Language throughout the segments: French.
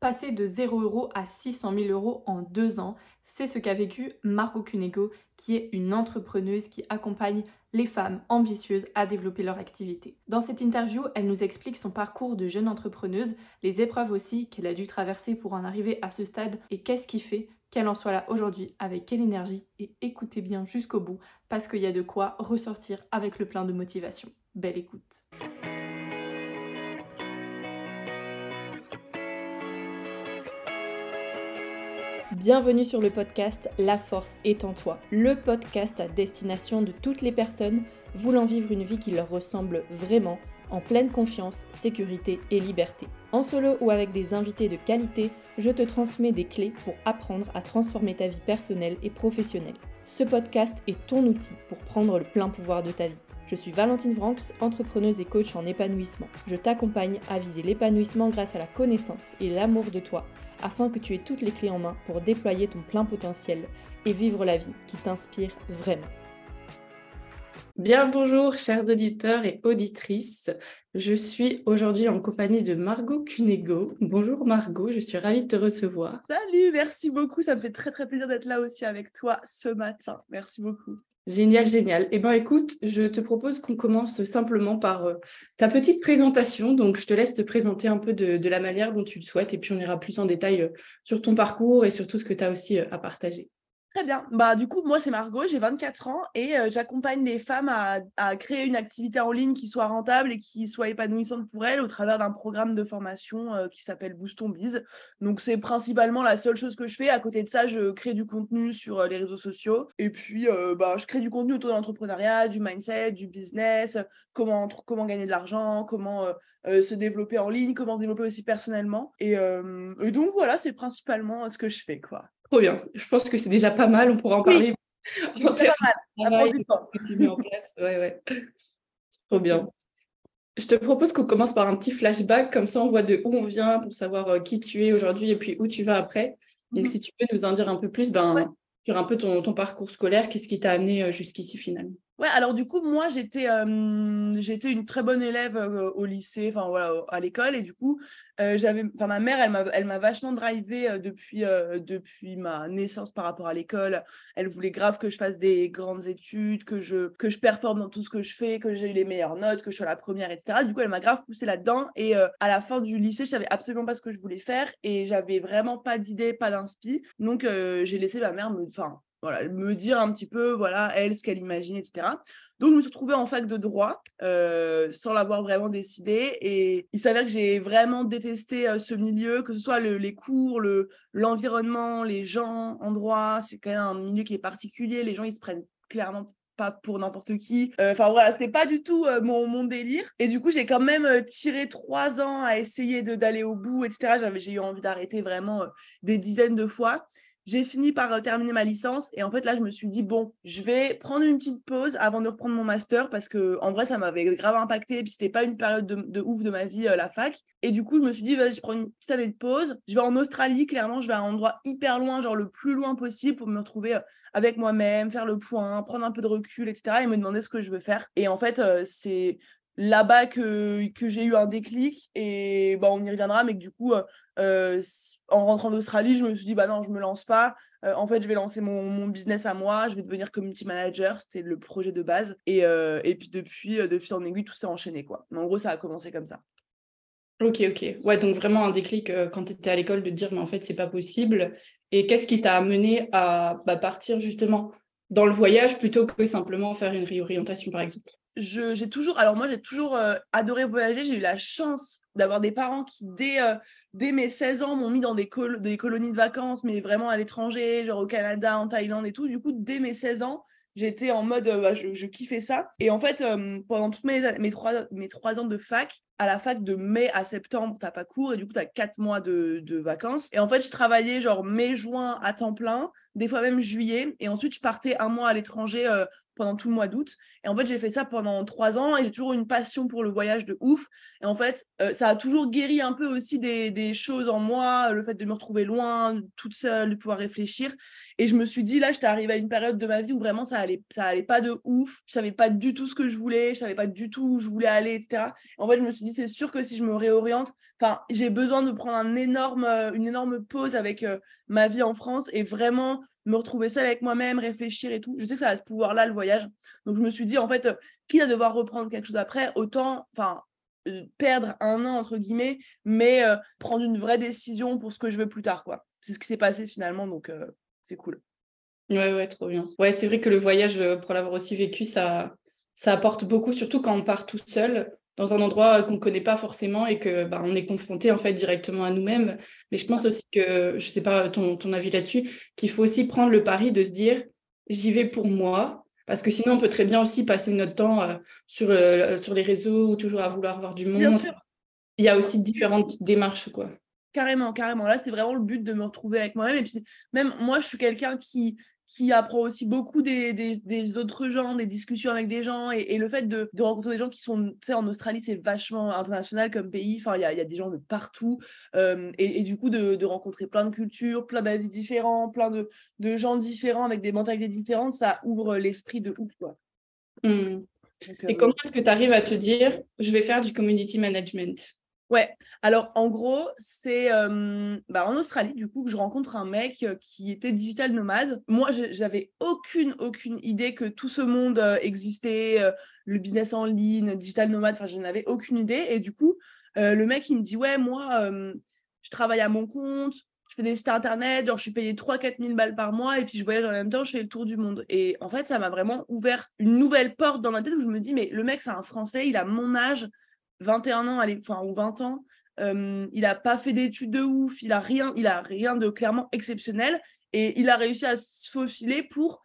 Passer de 0 euros à 600 000 euros en deux ans, c'est ce qu'a vécu Margot Cunego, qui est une entrepreneuse qui accompagne les femmes ambitieuses à développer leur activité. Dans cette interview, elle nous explique son parcours de jeune entrepreneuse, les épreuves aussi qu'elle a dû traverser pour en arriver à ce stade et qu'est-ce qui fait qu'elle en soit là aujourd'hui avec quelle énergie et écoutez bien jusqu'au bout parce qu'il y a de quoi ressortir avec le plein de motivation. Belle écoute. Bienvenue sur le podcast La force est en toi, le podcast à destination de toutes les personnes voulant vivre une vie qui leur ressemble vraiment, en pleine confiance, sécurité et liberté. En solo ou avec des invités de qualité, je te transmets des clés pour apprendre à transformer ta vie personnelle et professionnelle. Ce podcast est ton outil pour prendre le plein pouvoir de ta vie. Je suis Valentine Franks, entrepreneuse et coach en épanouissement. Je t'accompagne à viser l'épanouissement grâce à la connaissance et l'amour de toi afin que tu aies toutes les clés en main pour déployer ton plein potentiel et vivre la vie qui t'inspire vraiment. Bien bonjour chers auditeurs et auditrices. Je suis aujourd'hui en compagnie de Margot Cunego. Bonjour Margot, je suis ravie de te recevoir. Salut, merci beaucoup. Ça me fait très très plaisir d'être là aussi avec toi ce matin. Merci beaucoup. Génial, génial. Eh bien, écoute, je te propose qu'on commence simplement par euh, ta petite présentation. Donc, je te laisse te présenter un peu de, la manière dont tu le souhaites et puis on ira plus en détail euh, sur ton parcours et sur tout ce que tu as aussi euh, à partager. Très bien. Bah, du coup, moi, c'est Margot, j'ai 24 ans et euh, j'accompagne les femmes à, créer une activité en ligne qui soit rentable et qui soit épanouissante pour elles au travers d'un programme de formation euh, qui s'appelle Boost on Biz. Donc, c'est principalement la seule chose que je fais. À côté de ça, je crée du contenu sur euh, les réseaux sociaux et puis bah, je crée du contenu autour de l'entrepreneuriat, du mindset, du business, comment, comment gagner de l'argent, comment se développer en ligne, comment se développer aussi personnellement. Et, et donc, voilà, c'est principalement ce que je fais, quoi. Trop bien. Je pense que c'est déjà pas mal. On pourra en parler. Oui, en pas mal. du temps. Ouais, ouais. Trop bien. Je te propose qu'on commence par un petit flashback, comme ça on voit de où on vient pour savoir euh, qui tu es aujourd'hui et puis où tu vas après. Donc mhm. si tu peux nous en dire un peu plus ben, sur un peu ton, ton parcours scolaire, qu'est-ce qui t'a amené euh, jusqu'ici finalement? Ouais, alors du coup, moi, j'étais une très bonne élève au lycée, enfin voilà, à l'école. Et du coup, j'avais, ma mère, elle m'a, vachement drivé depuis, depuis ma naissance par rapport à l'école. Elle voulait grave que je fasse des grandes études, que je, que je performe dans tout ce que je fais, que j'ai les meilleures notes, que je sois la première, etc. Du coup, elle m'a grave poussé là-dedans. Et à la fin du lycée, je savais absolument pas ce que je voulais faire et j'avais vraiment pas d'idée, pas d'inspi. Donc, j'ai laissé ma mère me, enfin, voilà, me dire un petit peu, voilà, elle, ce qu'elle imagine, etc. Donc, je me suis retrouvée en fac de droit euh, sans l'avoir vraiment décidé. Et il s'avère que j'ai vraiment détesté euh, ce milieu, que ce soit les cours, le, l'environnement, les gens en droit. C'est quand même un milieu qui est particulier. Les gens, ils se prennent clairement pas pour n'importe qui. Euh, enfin voilà, c'était pas du tout mon, mon, délire. Et du coup, j'ai quand même tiré trois ans à essayer de, d'aller au bout, etc. J'avais, j'ai eu envie d'arrêter vraiment des dizaines de fois. J'ai fini par euh, terminer ma licence et en fait là je me suis dit bon je vais prendre une petite pause avant de reprendre mon master parce que en vrai ça m'avait grave impacté et puis c'était pas une période de, ouf de ma vie euh, la fac. Et du coup je me suis dit vas-y je prends une petite année de pause. Je vais en Australie clairement je vais à un endroit hyper loin genre le plus loin possible pour me retrouver euh, avec moi-même faire le point prendre un peu de recul etc et me demander ce que je veux faire. Et en fait c'est là-bas que, j'ai eu un déclic et bah, on y reviendra, mais du coup, euh, euh, en rentrant d'Australie, je me suis dit, bah non, je me lance pas. Euh, en fait, je vais lancer mon, business à moi, je vais devenir community manager, c'était le projet de base. Et, et puis depuis, depuis en aiguille, tout s'est enchaîné. Quoi. Mais en gros, ça a commencé comme ça. Ok, ok. Ouais, donc vraiment un déclic quand tu étais à l'école de dire, mais en fait, c'est pas possible. Et qu'est-ce qui t'a amené à bah, partir justement dans le voyage plutôt que simplement faire une réorientation, par exemple? J'ai toujours, alors moi j'ai toujours euh, adoré voyager. J'ai eu la chance d'avoir des parents qui, dès, euh, dès mes 16 ans, m'ont mis dans des, des colonies de vacances, mais vraiment à l'étranger, genre au Canada, en Thaïlande et tout. Du coup, dès mes 16 ans, j'étais en mode, euh, bah, je, kiffais ça. Et en fait, pendant toutes mes, mes, trois, mes trois ans de fac, à la fac de mai à septembre, t'as pas cours et du coup, tu as quatre mois de, de, vacances. Et en fait, je travaillais genre mai-juin à temps plein, des fois même juillet. Et ensuite, je partais un mois à l'étranger pendant tout le mois d'août. Et en fait, j'ai fait ça pendant trois ans et j'ai toujours une passion pour le voyage de ouf. Et en fait, euh, ça a toujours guéri un peu aussi des, choses en moi, le fait de me retrouver loin, toute seule, de pouvoir réfléchir. Et je me suis dit, là, j'étais arrivée à une période de ma vie où vraiment ça allait, ça allait pas de ouf. Je savais pas du tout ce que je voulais, je savais pas du tout où je voulais aller, etc. en fait, je me suis dit, c'est sûr que si je me réoriente, enfin, j'ai besoin de prendre un énorme, euh, une énorme pause avec euh, ma vie en France et vraiment me retrouver seule avec moi-même, réfléchir et tout. Je sais que ça a ce pouvoir-là, le voyage. Donc, je me suis dit, en fait, quitte à devoir reprendre quelque chose après, autant, enfin, euh, perdre un an, entre guillemets, mais euh, prendre une vraie décision pour ce que je veux plus tard, quoi. C'est ce qui s'est passé finalement, donc euh, c'est cool. Ouais, ouais, trop bien. Ouais, c'est vrai que le voyage, pour l'avoir aussi vécu, ça, ça apporte beaucoup, surtout quand on part tout seul dans un endroit qu'on ne connaît pas forcément et que bah, on est confronté en fait directement à nous-mêmes. Mais je pense aussi que, je ne sais pas ton, ton avis là-dessus, qu'il faut aussi prendre le pari de se dire j'y vais pour moi. Parce que sinon, on peut très bien aussi passer notre temps euh, sur, euh, sur les réseaux ou toujours à vouloir voir du monde. Il y a aussi différentes démarches, quoi. Carrément, carrément. Là, c'était vraiment le but de me retrouver avec moi-même. Et puis, même moi, je suis quelqu'un qui, qui apprend aussi beaucoup des, des, autres gens, des discussions avec des gens. Et, le fait de, de, rencontrer des gens qui sont, tu sais, en Australie, c'est vachement international comme pays. Enfin, il y a, y a, des gens de partout. Euh, et, du coup, de, de, rencontrer plein de cultures, plein d'avis différents, plein de, de, gens différents avec des mentalités différentes, ça ouvre l'esprit de ouf, quoi. Mmh. et euh, comment est-ce que tu arrives à te dire, je vais faire du community management? Ouais, alors en gros, c'est bah, en Australie, du coup, que je rencontre un mec qui était digital nomade. Moi, j'avais aucune, aucune idée que tout ce monde existait, le business en ligne, digital nomade, enfin, je n'avais aucune idée. Et du coup, le mec, il me dit, ouais, moi, je travaille à mon compte, je fais des sites internet, genre, je suis payé 3-4 000 balles par mois, et puis je voyage en même temps, je fais le tour du monde. Et en fait, ça m'a vraiment ouvert une nouvelle porte dans ma tête où je me dis, mais le mec, c'est un Français, il a mon âge 21 ans, enfin, ou 20 ans, il n'a pas fait d'études de ouf, il a rien, il rien de clairement exceptionnel et il a réussi à se faufiler pour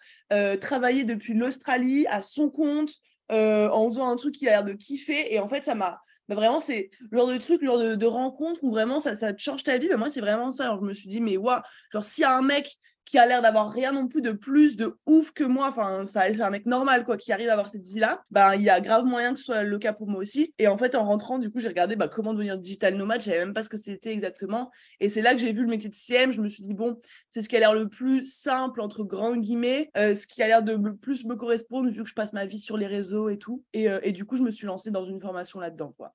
travailler depuis l'Australie à son compte en faisant un truc qu'il a l'air de kiffer et en fait ça m'a bah, vraiment c'est le genre de truc, le genre de, rencontre où vraiment ça, ça change ta vie. mais moi c'est vraiment ça. Alors je me suis dit mais waouh, genre s'il y a un mec qui a l'air d'avoir rien non plus de plus de ouf que moi, enfin, c'est un mec normal, quoi, qui arrive à avoir cette vie-là, bah, il y a grave moyen que ce soit le cas pour moi aussi. Et en fait, en rentrant, du coup, j'ai regardé bah, comment devenir digital nomade, je savais même pas ce que c'était exactement. Et c'est là que j'ai vu le métier de CM, je me suis dit, bon, c'est ce qui a l'air le plus simple, entre grands guillemets, euh, ce qui a l'air de plus me correspondre, vu que je passe ma vie sur les réseaux et tout. Et, euh, et du coup, je me suis lancée dans une formation là-dedans, quoi,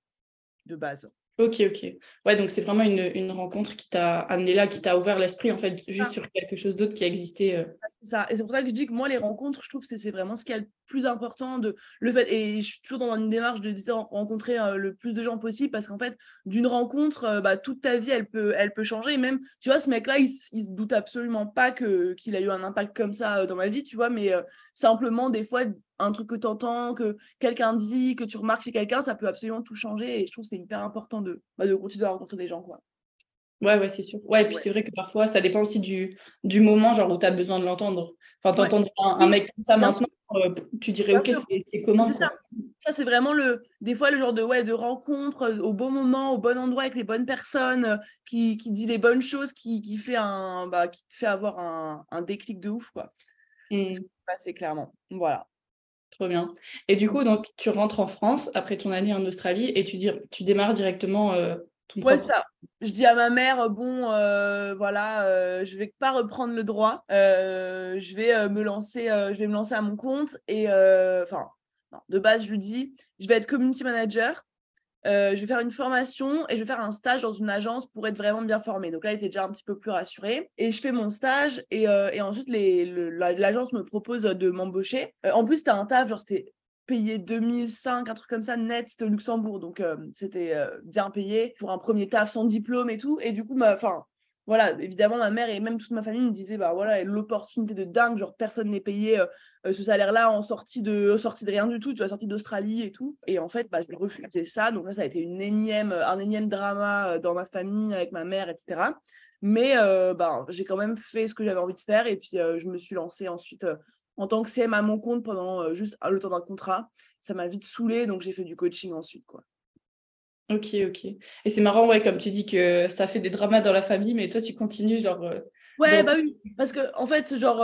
de base. Ok, ok. Ouais, donc c'est vraiment une, une rencontre qui t'a amené là, qui t'a ouvert l'esprit, en fait, juste sur quelque chose d'autre qui existait. Euh. Ça. Et c'est pour ça que je dis que moi, les rencontres, je trouve que c'est vraiment ce qui est le plus important. De, le fait, et je suis toujours dans une démarche de rencontrer euh, le plus de gens possible parce qu'en fait, d'une rencontre, euh, bah, toute ta vie, elle peut, elle peut changer. Et même, tu vois, ce mec-là, il, il se doute absolument pas que, qu'il a eu un impact comme ça dans ma vie, tu vois, mais simplement, des fois, un truc que tu entends, que quelqu'un dit, que tu remarques chez quelqu'un, ça peut absolument tout changer. Et je trouve que c'est hyper important de, bah, de continuer à rencontrer des gens. Quoi. Ouais, ouais, c'est sûr. Ouais, et puis c'est vrai que parfois, ça dépend aussi du, du moment genre, où tu as besoin de l'entendre. Enfin, t'entendre un, mec comme ça maintenant, euh, tu dirais, ok, c'est comment ça. Ça, c'est vraiment le, des fois le genre de, ouais, de rencontre euh, au bon moment, au bon endroit, avec les bonnes personnes, euh, qui, qui dit les bonnes choses, qui, qui, fait un, bah, qui te fait avoir un, un déclic de ouf. quoi. C'est ce mmh. clairement. Voilà. Trop bien. Et du coup, donc, tu rentres en France après ton année en Australie et tu, dis, tu démarres directement euh, ton Ouais, ça. Je dis à ma mère, bon, euh, voilà, euh, je vais pas reprendre le droit. je vais me lancer, je vais me lancer à mon compte. Et enfin, de base, je lui dis, je vais être community manager. Euh, je vais faire une formation et je vais faire un stage dans une agence pour être vraiment bien formée. Donc là, il était déjà un petit peu plus rassuré. Et je fais mon stage et, euh, ensuite, l'agence me propose de m'embaucher. Euh, en plus, c'était un taf, genre c'était payé 2005, un truc comme ça, net, c'était au Luxembourg. Donc c'était bien payé pour un premier taf sans diplôme et tout. Et du coup, enfin, voilà, évidemment, ma mère et même toute ma famille me disaient, bah voilà, l'opportunité de dingue, genre personne n'est payé euh, euh, ce salaire-là en sortie de, sortie de rien du tout, tu vois, sortie d'Australie et tout. Et en fait, bah, je refusé ça. Donc là, ça a été une énième, un énième drama euh, dans ma famille, avec ma mère, etc. Mais bah, j'ai quand même fait ce que j'avais envie de faire et puis je me suis lancée ensuite en tant que CM à mon compte pendant juste le temps d'un contrat. Ça m'a vite saoulée, donc j'ai fait du coaching ensuite, quoi. Ok, ok. Et c'est marrant, ouais, comme tu dis que ça fait des dramas dans la famille, mais toi, tu continues, genre. Euh, ouais, bah oui, parce que, en fait, genre,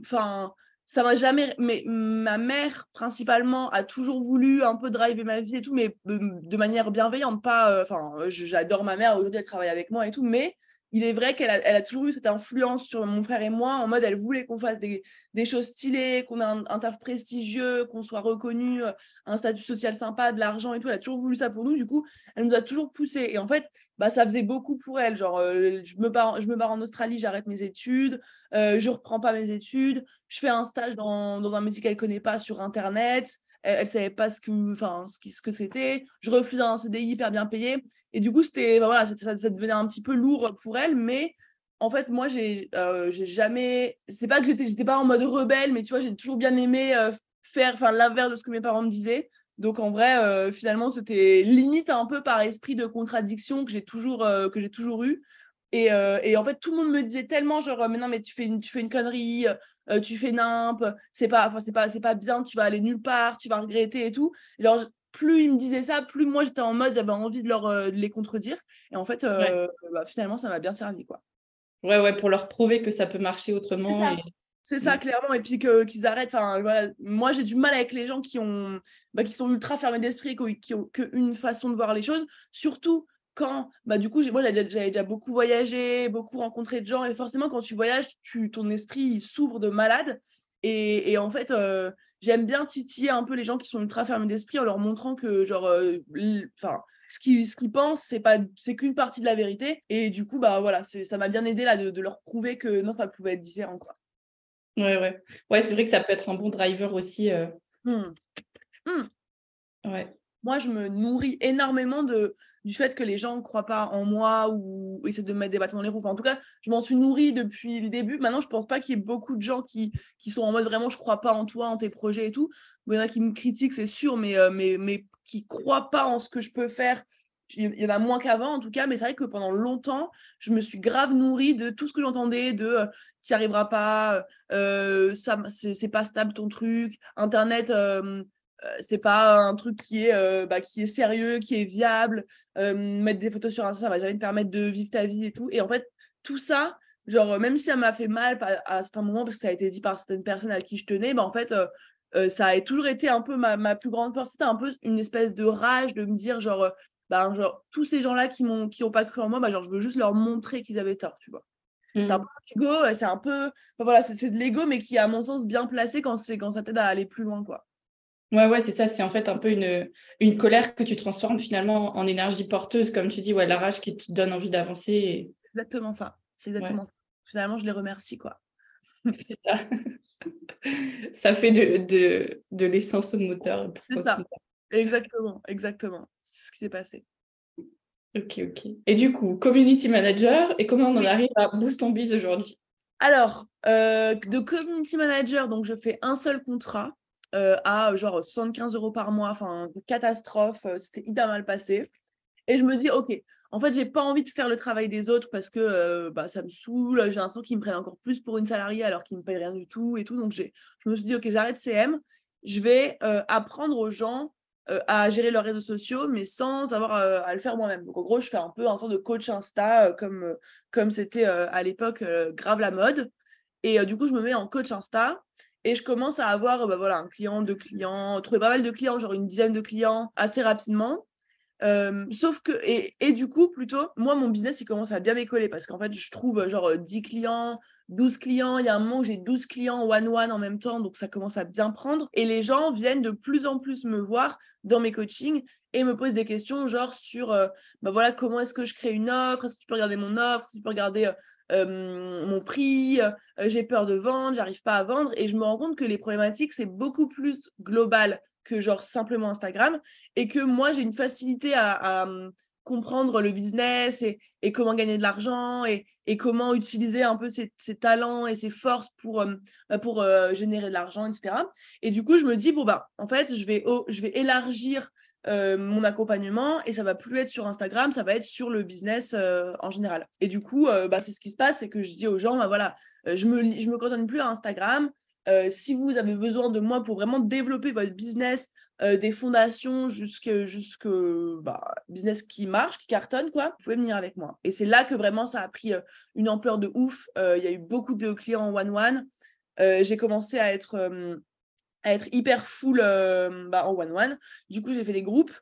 enfin, ça m'a jamais. Mais ma mère, principalement, a toujours voulu un peu driver ma vie et tout, mais de manière bienveillante. Pas. Enfin, j'adore ma mère, aujourd'hui, elle travaille avec moi et tout, mais il est vrai qu'elle a, toujours eu cette influence sur mon frère et moi, en mode elle voulait qu'on fasse des, choses stylées, qu'on ait un, taf prestigieux, qu'on soit reconnu, euh, un statut social sympa, de l'argent et tout. Elle a toujours voulu ça pour nous. Du coup, elle nous a toujours poussé. Et en fait, bah, ça faisait beaucoup pour elle. Genre, euh, je, me me barre en Australie, j'arrête mes études, euh, je reprends pas mes études, je fais un stage dans, dans un métier qu'elle connaît pas sur Internet elle, ne savait pas ce que, enfin, ce, que c'était. Je refusais un CDI hyper bien payé. Et du coup, c'était, voilà, ça, devenait un petit peu lourd pour elle. Mais en fait, moi, j'ai, euh, jamais. C'est pas que j'étais, j'étais pas en mode rebelle, mais tu vois, j'ai toujours bien aimé euh, faire, enfin, l'inverse de ce que mes parents me disaient. Donc en vrai, euh, finalement, c'était limite un peu par esprit de contradiction que j'ai toujours, que j'ai toujours eu. Euh, et, en fait, tout le monde me disait tellement, genre, mais non, mais tu fais une, tu fais une connerie, euh, tu fais nimp, c'est pas, c'est pas, c'est pas bien, tu vas aller nulle part, tu vas regretter et tout. genre, plus ils me disaient ça, plus moi j'étais en mode, j'avais envie de, leur, euh, les contredire. Et en fait, bah, finalement, ça m'a bien servi, quoi. Ouais, ouais, pour leur prouver que ça peut marcher autrement. C'est ça, clairement. Et puis qu'ils arrêtent. Enfin, voilà. Moi, j'ai du mal avec les gens qui, ont, bah, qui sont ultra fermés d'esprit et qui ont qu'une façon de voir les choses. Surtout quand, bah, du coup, moi, j'avais déjà beaucoup voyagé, beaucoup rencontré de gens, et forcément, quand tu voyages, tu, ton esprit s'ouvre de malade. Et, en fait, euh, j'aime bien titiller un peu les gens qui sont ultra fermés d'esprit en leur montrant que, genre, euh, enfin, ce qu'ils ce qu'ils pensent, c'est pas c'est qu'une partie de la vérité. Et du coup, bah voilà, ça m'a bien aidé là de, leur prouver que non, ça pouvait être différent, quoi. Ouais, ouais. Ouais, c'est vrai que ça peut être un bon driver aussi. Euh. Mmh. Mmh. Ouais moi, je me nourris énormément de, du fait que les gens ne croient pas en moi ou essaient de me mettre des bâtons dans les roues. en tout cas, je m'en suis nourrie depuis le début. Maintenant, je ne pense pas qu'il y ait beaucoup de gens qui, qui sont en mode vraiment, je ne crois pas en toi, en tes projets et tout. Il y en a qui me critiquent, c'est sûr, mais, euh, mais, mais qui ne croient pas en ce que je peux faire. Il y en a moins qu'avant, en tout cas, mais c'est vrai que pendant longtemps, je me suis grave nourrie de tout ce que j'entendais de euh, tu n'y arriveras pas, euh, ça c'est pas stable ton truc, Internet, c'est pas un truc qui est, euh, bah, qui est sérieux, qui est viable. Euh, mettre des photos sur Insta, ça va jamais te permettre de vivre ta vie et tout. Et en fait, tout ça, genre, même si ça m'a fait mal à, certains moments, parce que ça a été dit par certaines personnes à qui je tenais, bah, en fait, ça a toujours été un peu ma, ma plus grande force. C'était un peu une espèce de rage de me dire, genre, bah, genre tous ces gens-là qui m'ont qui ont pas cru en moi, bah, genre, je veux juste leur montrer qu'ils avaient tort, tu vois. C'est un mmh. peu l'ego, c'est un peu. voilà, c'est de l'ego, mais qui est à mon sens bien placé quand, quand ça t'aide à aller plus loin, quoi. Ouais, ouais, c'est ça. C'est en fait un peu une, une colère que tu transformes finalement en énergie porteuse, comme tu dis, ouais, la rage qui te donne envie d'avancer. Exactement ça. C'est exactement ça. Finalement, je les remercie, quoi. c'est ça. ça fait de, de, de l'essence au moteur. C'est ça. Exactement, exactement. C'est ce qui s'est passé. Ok, ok. Et du coup, community manager, et comment on en arrive à Boost on Biz aujourd'hui? Alors, euh, de community manager, donc je fais un seul contrat euh, à genre 75 euros par mois, enfin, catastrophe, euh, c'était hyper mal passé. Et je me dis, ok, en fait, j'ai pas envie de faire le travail des autres parce que euh, bah, ça me saoule, j'ai l'impression qu'ils me prennent encore plus pour une salariée alors qu'ils me payent rien du tout et tout. Donc, je me suis dit, ok, j'arrête CM, je vais apprendre aux gens à gérer leurs réseaux sociaux, mais sans avoir à le faire moi-même. Donc, en gros, je fais un peu un sort de coach Insta comme comme c'était à l'époque grave la mode. Et du coup, je me mets en coach Insta et je commence à avoir bah, un client, deux clients, trouver pas mal de clients, genre une dizaine de clients assez rapidement. Sauf que, et, du coup, plutôt, moi, mon business, il commence à bien décoller parce qu'en fait, je trouve genre 10 clients, 12 clients. Il y a un moment où j'ai 12 clients one-one en même temps, donc ça commence à bien prendre. Et les gens viennent de plus en plus me voir dans mes coachings et me posent des questions, genre sur, bah voilà, comment est-ce que je crée une offre Est-ce que tu peux regarder mon offre Est-ce que tu peux regarder mon prix, j'ai peur de vendre, j'arrive pas à vendre. Et je me rends compte que les problématiques, c'est beaucoup plus global que genre simplement Instagram. Et que moi, j'ai une facilité à, comprendre le business et, comment gagner de l'argent et, comment utiliser un peu ses, talents et ses forces pour, bah, pour générer de l'argent, etc. Et du coup, je me dis, bon, bah, en fait, je vais, je vais élargir euh, mon accompagnement et ça va plus être sur Instagram, ça va être sur le business euh, en général. Et du coup, euh, bah, c'est ce qui se passe, c'est que je dis aux gens, bah, voilà, je me je me cantonne plus à Instagram. Si vous avez besoin de moi pour vraiment développer votre business, des fondations jusque jusque bah, business qui marche, qui cartonne quoi, vous pouvez venir avec moi. Et c'est là que vraiment ça a pris une ampleur de ouf. Il y a eu beaucoup de clients one one. j'ai commencé à être, être hyper full bah, en one-one. Du coup, j'ai fait des groupes.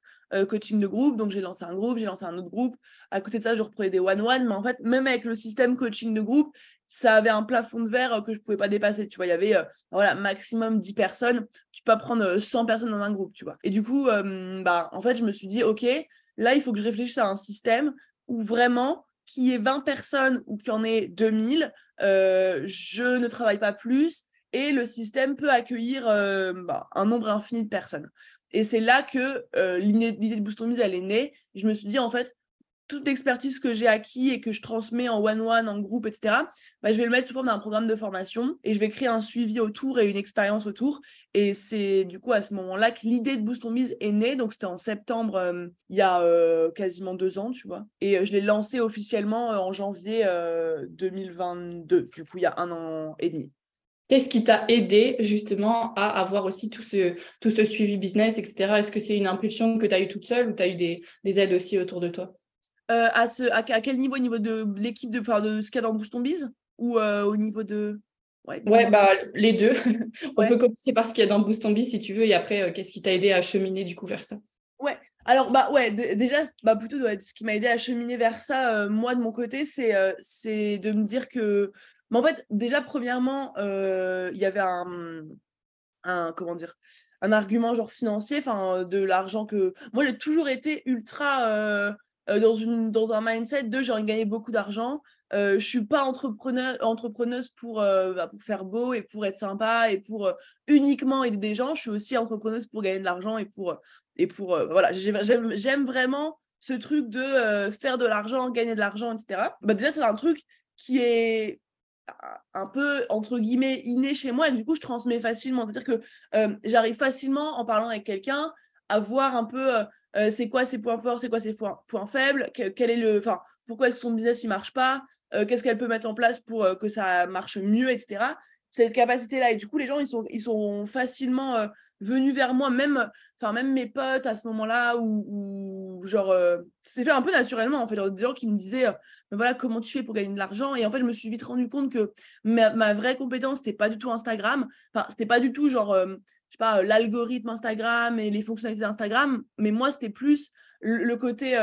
coaching de groupe, donc j'ai lancé un groupe, j'ai lancé un autre groupe. À côté de ça, je reprenais des one-one, mais en fait, même avec le système coaching de groupe, ça avait un plafond de verre que je ne pouvais pas dépasser. Tu vois, il y avait voilà, maximum 10 personnes. Tu peux prendre 100 personnes dans un groupe, tu vois. Et du coup, bah, en fait, je me suis dit, OK, là, il faut que je réfléchisse à un système où vraiment, qu'il y ait 20 personnes ou qu'il y en ait 2000, je ne travaille pas plus et le système peut accueillir bah, un nombre infini de personnes. Et c'est là que l'idée de Boost Mise, elle est née. Je me suis dit, en fait, toute l'expertise que j'ai acquis et que je transmets en one-one, en groupe, etc., bah, je vais le mettre sous forme d'un programme de formation et je vais créer un suivi autour et une expérience autour. Et c'est du coup à ce moment-là que l'idée de Boost on est née. Donc c'était en septembre, euh, il y a euh, quasiment deux ans, tu vois. Et euh, je l'ai lancé officiellement en janvier 2022, du coup il y a un an et demi. Qu'est-ce qui t'a aidé justement à avoir aussi tout ce, tout ce suivi business, etc. Est-ce que c'est une impulsion que tu as eue toute seule ou tu as eu des, des aides aussi autour de toi? Euh, à, ce, à, quel niveau? Au niveau de l'équipe, de, de ce qu'il y a dans Boost Biz? Ou euh, au niveau de. Ouais, bah, les deux. On peut commencer par ce qu'il y a dans Boost Biz si tu veux, et après, euh, qu'est-ce qui t'a aidé à cheminer du coup vers ça? Ouais, alors bah ouais, déjà, bah, plutôt ce qui m'a aidé à cheminer vers ça, moi de mon côté, c'est c'est de me dire que. Mais en fait, déjà, premièrement, il y avait un. Comment dire un argument genre financier, enfin de l'argent que moi j'ai toujours été ultra euh, dans, une, dans un mindset de j'ai envie de gagner beaucoup d'argent. Euh, je suis pas entrepreneur, entrepreneuse pour, euh, bah, pour faire beau et pour être sympa et pour uniquement aider des gens. Je suis aussi entrepreneuse pour gagner de l'argent et pour, et pour voilà, j'aime vraiment ce truc de faire de l'argent, gagner de l'argent, etc. Bah, déjà, c'est un truc qui est un peu entre guillemets inné chez moi et du coup je transmets facilement c'est à dire que j'arrive facilement en parlant avec quelqu'un à voir un peu euh, c'est quoi ses points forts, c'est quoi ses points, faibles, quel est le, pourquoi est-ce que son business il marche pas, euh, qu'est-ce qu'elle peut mettre en place pour euh, que ça marche mieux, etc. Cette capacité-là. Et du coup, les gens, ils sont, ils sont facilement venus vers moi, même, enfin, même mes potes à ce moment-là, ou genre, c'est fait un peu naturellement, en fait. des gens qui me disaient, voilà, comment tu fais pour gagner de l'argent? Et en fait, je me suis vite rendu compte que ma, vraie compétence, c'était pas du tout Instagram. Enfin, c'était pas du tout genre sais pas, l'algorithme Instagram et les fonctionnalités d'Instagram, mais moi, c'était plus le, côté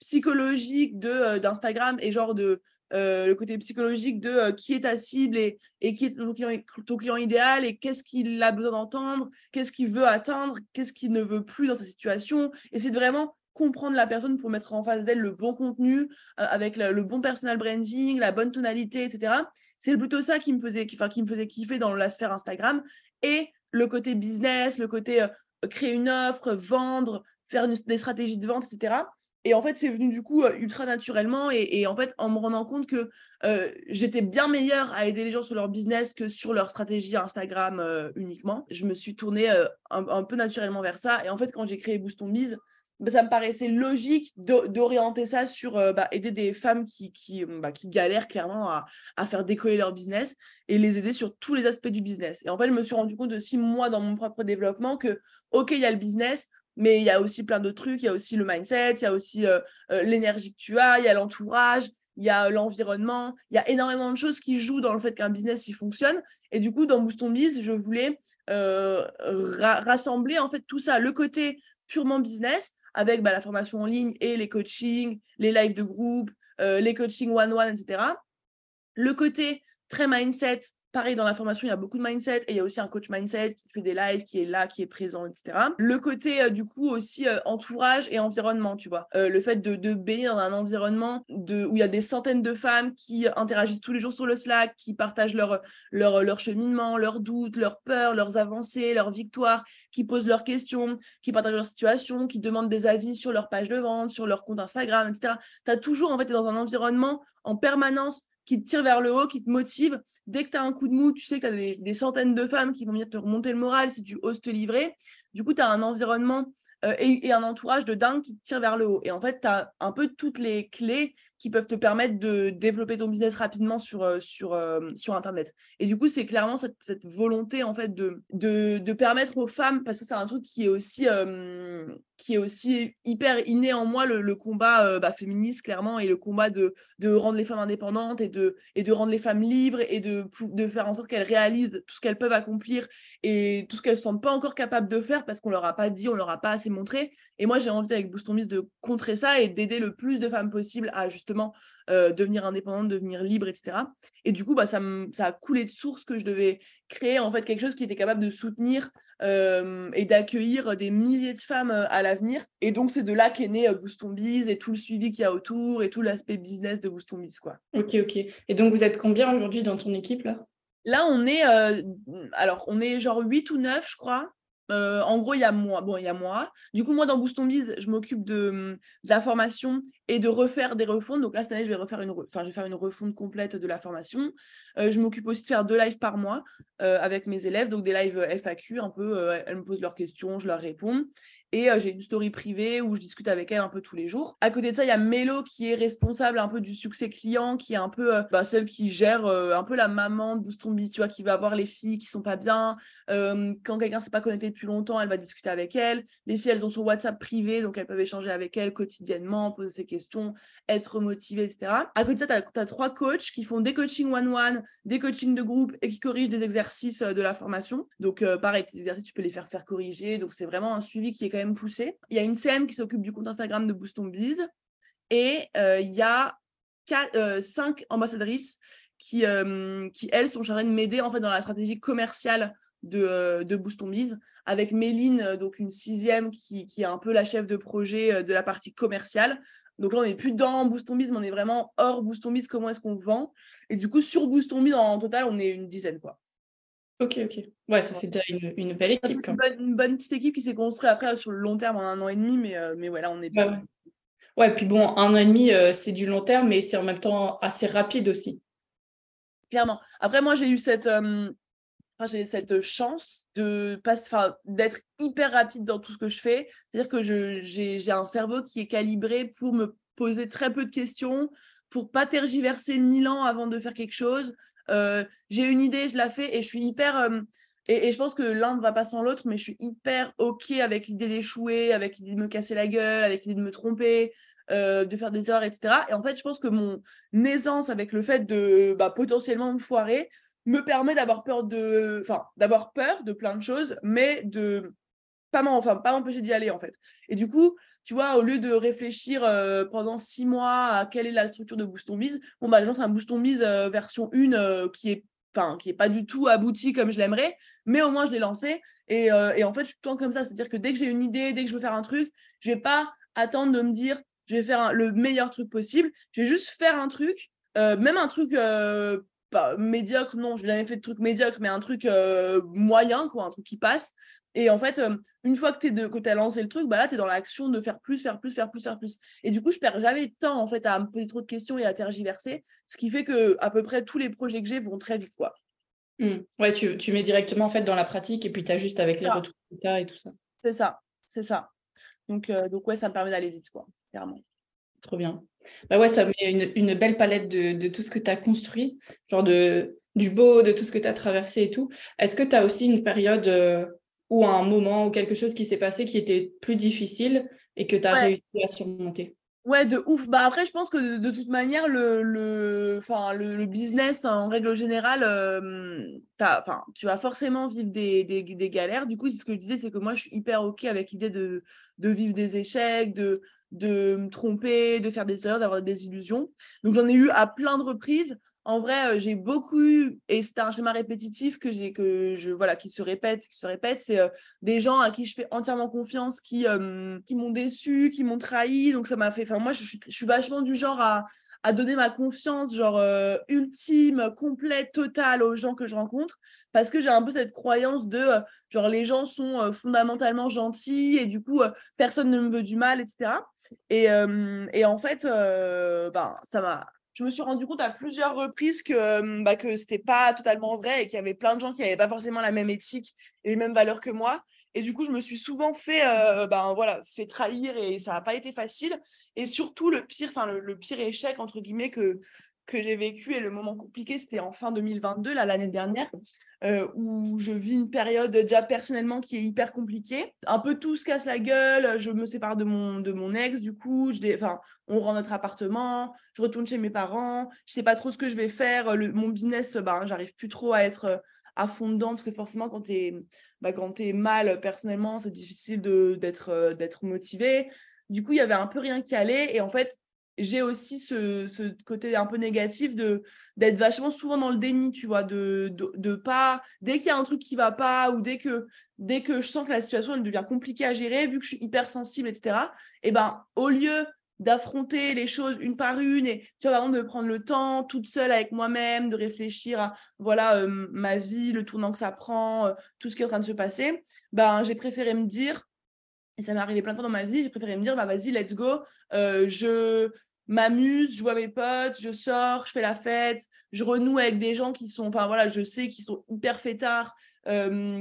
psychologique de d'Instagram et genre de le côté psychologique de qui est ta cible et, et qui est ton client, ton client idéal et qu'est-ce qu'il a besoin d'entendre, qu'est-ce qu'il veut atteindre, qu'est-ce qu'il ne veut plus dans sa situation. Et c'est vraiment comprendre la personne pour mettre en face d'elle le bon contenu, avec le, bon personal branding, la bonne tonalité, etc. C'est plutôt ça qui me faisait, qui, qui me faisait kiffer dans la sphère Instagram. Et le côté business, le côté euh, créer une offre, vendre, faire des stratégies de vente, etc. Et en fait, c'est venu du coup euh, ultra naturellement. Et, en fait, en me rendant compte que euh, j'étais bien meilleure à aider les gens sur leur business que sur leur stratégie Instagram uniquement, je me suis tournée un, peu naturellement vers ça. Et en fait, quand j'ai créé Boost on Biz, bah, ça me paraissait logique d'orienter ça sur euh, bah, aider des femmes qui, bah, galèrent clairement à, à, faire décoller leur business et les aider sur tous les aspects du business. Et en fait, je me suis rendu compte aussi, moi, dans mon propre développement, que, OK, il y a le business, mais il y a aussi plein d'autres trucs. Il y a aussi le mindset, il y a aussi euh, euh, l'énergie que tu as, il y a l'entourage, il y a l'environnement. Il y a énormément de choses qui jouent dans le fait qu'un business, il fonctionne. Et du coup, dans Boost on Biz, je voulais rassembler en fait tout ça, le côté purement business, avec bah, la formation en ligne et les coachings, les lives de groupe, euh, les coachings one-one, etc. Le côté très mindset, Pareil, dans la formation, il y a beaucoup de mindset et il y a aussi un coach mindset qui fait des lives, qui est là, qui est présent, etc. Le côté, euh, du coup, aussi euh, entourage et environnement, tu vois. Euh, le fait de, de baigner dans un environnement de, où il y a des centaines de femmes qui interagissent tous les jours sur le Slack, qui partagent leur, leur, leur cheminement, leurs doutes, leurs peurs, leurs avancées, leurs victoires, qui posent leurs questions, qui partagent leur situation, qui demandent des avis sur leur page de vente, sur leur compte Instagram, etc. Tu as toujours, en fait, dans un environnement en permanence qui te tire vers le haut, qui te motive. Dès que tu as un coup de mou, tu sais que tu as des, centaines de femmes qui vont venir te remonter le moral si tu oses te livrer. Du coup, tu as un environnement euh, et, un entourage de dingue qui te tire vers le haut. Et en fait, tu as un peu toutes les clés qui peuvent te permettre de développer ton business rapidement sur, euh, sur, euh, sur Internet. Et du coup, c'est clairement cette, volonté en fait de, de, de, permettre aux femmes, parce que c'est un truc qui est aussi, euh, qui est aussi hyper inné en moi, le, combat bah, féministe clairement, et le combat de, de rendre les femmes indépendantes et de, et de rendre les femmes libres et de, de faire en sorte qu'elles réalisent tout ce qu'elles peuvent accomplir et tout ce qu'elles ne sont pas encore capables de faire parce qu'on leur a pas dit, on leur a pas assez montré. Et moi, j'ai envie avec Boost de contrer ça et d'aider le plus de femmes possible à justement euh, devenir indépendante, devenir libre, etc. Et du coup, bah, ça, ça a coulé de source que je devais créer en fait quelque chose qui était capable de soutenir euh, et d'accueillir des milliers de femmes euh, à l'avenir. Et donc, c'est de là qu'est né Boost Biz et tout le suivi qu'il y a autour et tout l'aspect business de Boost Biz. Quoi. Ok, ok. Et donc, vous êtes combien aujourd'hui dans ton équipe là? Là, on est, alors, on est genre 8 ou 9, je crois. Euh, en gros, il y a moi. Bon, il y a moi. Du coup, moi, dans Boost Biz, je m'occupe de, la formation et de refaire des refontes. Donc là, cette année, je vais refaire une, enfin, je vais faire une refonte complète de la formation. Euh, je m'occupe aussi de faire deux lives par mois euh, avec mes élèves, donc des lives FAQ, un peu. elles me posent leurs questions, je leur réponds. Et j'ai une story privée où je discute avec elle un peu tous les jours. À côté de ça, il y a Mélo qui est responsable un peu du succès client, qui est un peu bah, celle qui gère un peu la maman de Boost Biz, tu vois, qui va voir les filles qui sont pas bien. quand quelqu'un s'est pas connecté depuis longtemps, elle va discuter avec elle. Les filles, elles ont son WhatsApp privé, donc elles peuvent échanger avec elle quotidiennement, poser ses questions, être motivées, etc. À côté de ça, tu as, trois coachs qui font des coachings one-one, des coachings de groupe et qui corrigent des exercices de la formation. Donc, pareil, tes exercices, tu peux les faire faire corriger. Donc, c'est vraiment un suivi qui est quand poussé. Il y a une CM qui s'occupe du compte Instagram de Boost Biz et euh, il y a euh, cinq ambassadrices qui, euh, qui, elles, sont chargées de m'aider en fait dans la stratégie commerciale de, de avec Méline, donc une sixième qui, est un peu la chef de projet de la partie commerciale. Donc là, on n'est plus dans Boost Biz, mais on est vraiment hors Boost Biz, comment est-ce qu'on vend? Et du coup, sur Boost Biz, en total, on est une dizaine. quoi. Ok, ok. Ouais, ça fait déjà une, belle équipe. Une bonne, petite équipe qui s'est construite après sur le long terme en un an et demi, mais, euh, mais ouais, là, on est bien. Ouais, puis bon, un an et demi, euh, c'est du long terme, mais c'est en même temps assez rapide aussi. Clairement. Après, moi, j'ai eu cette, euh, j'ai cette chance de d'être hyper rapide dans tout ce que je fais. C'est-à-dire que j'ai un cerveau qui est calibré pour me poser très peu de questions, pour pas tergiverser mille ans avant de faire quelque chose, euh, j'ai une idée, je la fais et je suis hyper. Euh, et, je pense que l'un ne va pas sans l'autre, mais je suis hyper OK avec l'idée d'échouer, avec l'idée de me casser la gueule, avec l'idée de me tromper, euh, de faire des erreurs, etc. Et en fait, je pense que mon aisance avec le fait de bah, potentiellement me foirer me permet d'avoir peur de, enfin, d'avoir peur de plein de choses, mais de pas pas m'empêcher d'y aller en fait. Et du coup, tu vois, au lieu de réfléchir euh, pendant six mois à quelle est la structure de Boost on bon bah je lance un Boost on euh, version 1 euh, qui est enfin qui est pas du tout abouti comme je l'aimerais, mais au moins je l'ai lancé. Et, et, en fait je suis tout le temps comme ça, c'est-à-dire que dès que j'ai une idée, dès que je veux faire un truc, je vais pas attendre de me dire je vais faire le meilleur truc possible, je vais juste faire un truc, même un truc pas médiocre, non, je n'ai jamais fait de truc médiocre, mais un truc moyen, quoi, un truc qui passe. Et en fait, une fois que tu as lancé le truc, bah là, tu es dans l'action de faire plus, faire plus, faire plus, faire plus. Et du coup, je perds jamais de temps en fait à me poser trop de questions et à tergiverser, ce qui fait que à peu près tous les projets que j'ai vont très vite. Quoi. Mmh. Ouais, tu, tu, mets directement en fait dans la pratique et puis tu as juste avec les retours et tout ça. C'est ça, c'est ça. Donc, donc ouais, ça me permet d'aller vite, quoi, clairement. Trop bien. Bah ouais, ça met une, une belle palette de, de, tout ce que tu as construit, genre de, du beau, de tout ce que tu as traversé et tout. Est-ce que tu as aussi une période ou un moment ou quelque chose qui s'est passé qui était plus difficile et que tu as réussi à surmonter Ouais, de ouf. Bah après, je pense que de, toute manière, le, le, le, business, en règle générale, euh, tu vas forcément vivre des, des, des galères. Du coup, ce que je disais, c'est que moi, je suis hyper OK avec l'idée de, de vivre des échecs, de, de me tromper, de faire des erreurs, d'avoir des illusions. Donc, j'en ai eu à plein de reprises en vrai, euh, j'ai beaucoup eu, et c'est un schéma répétitif que j'ai, que je, voilà, qui se répète, qui se répète, c'est euh, des gens à qui je fais entièrement confiance, qui, euh, qui m'ont déçu, qui m'ont trahi. Donc ça m'a fait, enfin moi, je suis, vachement du genre à, à donner ma confiance, genre ultime, complète, totale aux gens que je rencontre, parce que j'ai un peu cette croyance de, genre les gens sont fondamentalement gentils et du coup personne ne me veut du mal, etc. Et, et en fait, ben ça m'a je me suis rendu compte à plusieurs reprises que, euh, bah, que pas totalement vrai et qu'il y avait plein de gens qui n'avaient pas forcément la même éthique et les mêmes valeurs que moi. Et du coup, je me suis souvent fait, ben, voilà, fait trahir et ça n'a pas été facile. Et surtout, le pire, le, pire échec, entre guillemets, que, que j'ai vécu et le moment compliqué, c'était en fin 2022, l'année dernière, où je vis une période déjà personnellement qui est hyper compliquée. Un peu tout se casse la gueule, je me sépare de mon, de mon ex, du coup, enfin, on rend notre appartement, je retourne chez mes parents, je sais pas trop ce que je vais faire, mon business, ben, j'arrive plus trop à être à fond dedans, parce que forcément, quand tu es, bah, mal personnellement, c'est difficile d'être euh, d'être motivé. Du coup, il y avait un peu rien qui allait. Et en fait, j'ai aussi ce, côté un peu négatif de d'être vachement souvent dans le déni, tu vois, de, de, pas dès qu'il y a un truc qui va pas ou dès que dès que je sens que la situation devient compliquée à gérer, vu que je suis hyper sensible, etc. Et ben au lieu d'affronter les choses une par une et tu vois vraiment de prendre le temps toute seule avec moi-même de réfléchir à voilà euh, ma vie le tournant que ça prend euh, tout ce qui est en train de se passer ben j'ai préféré me dire et ça m'est arrivé plein de fois dans ma vie j'ai préféré me dire bah vas-y let's go euh, je m'amuse je vois mes potes je sors je fais la fête je renoue avec des gens qui sont enfin voilà je sais qu'ils sont hyper fêtards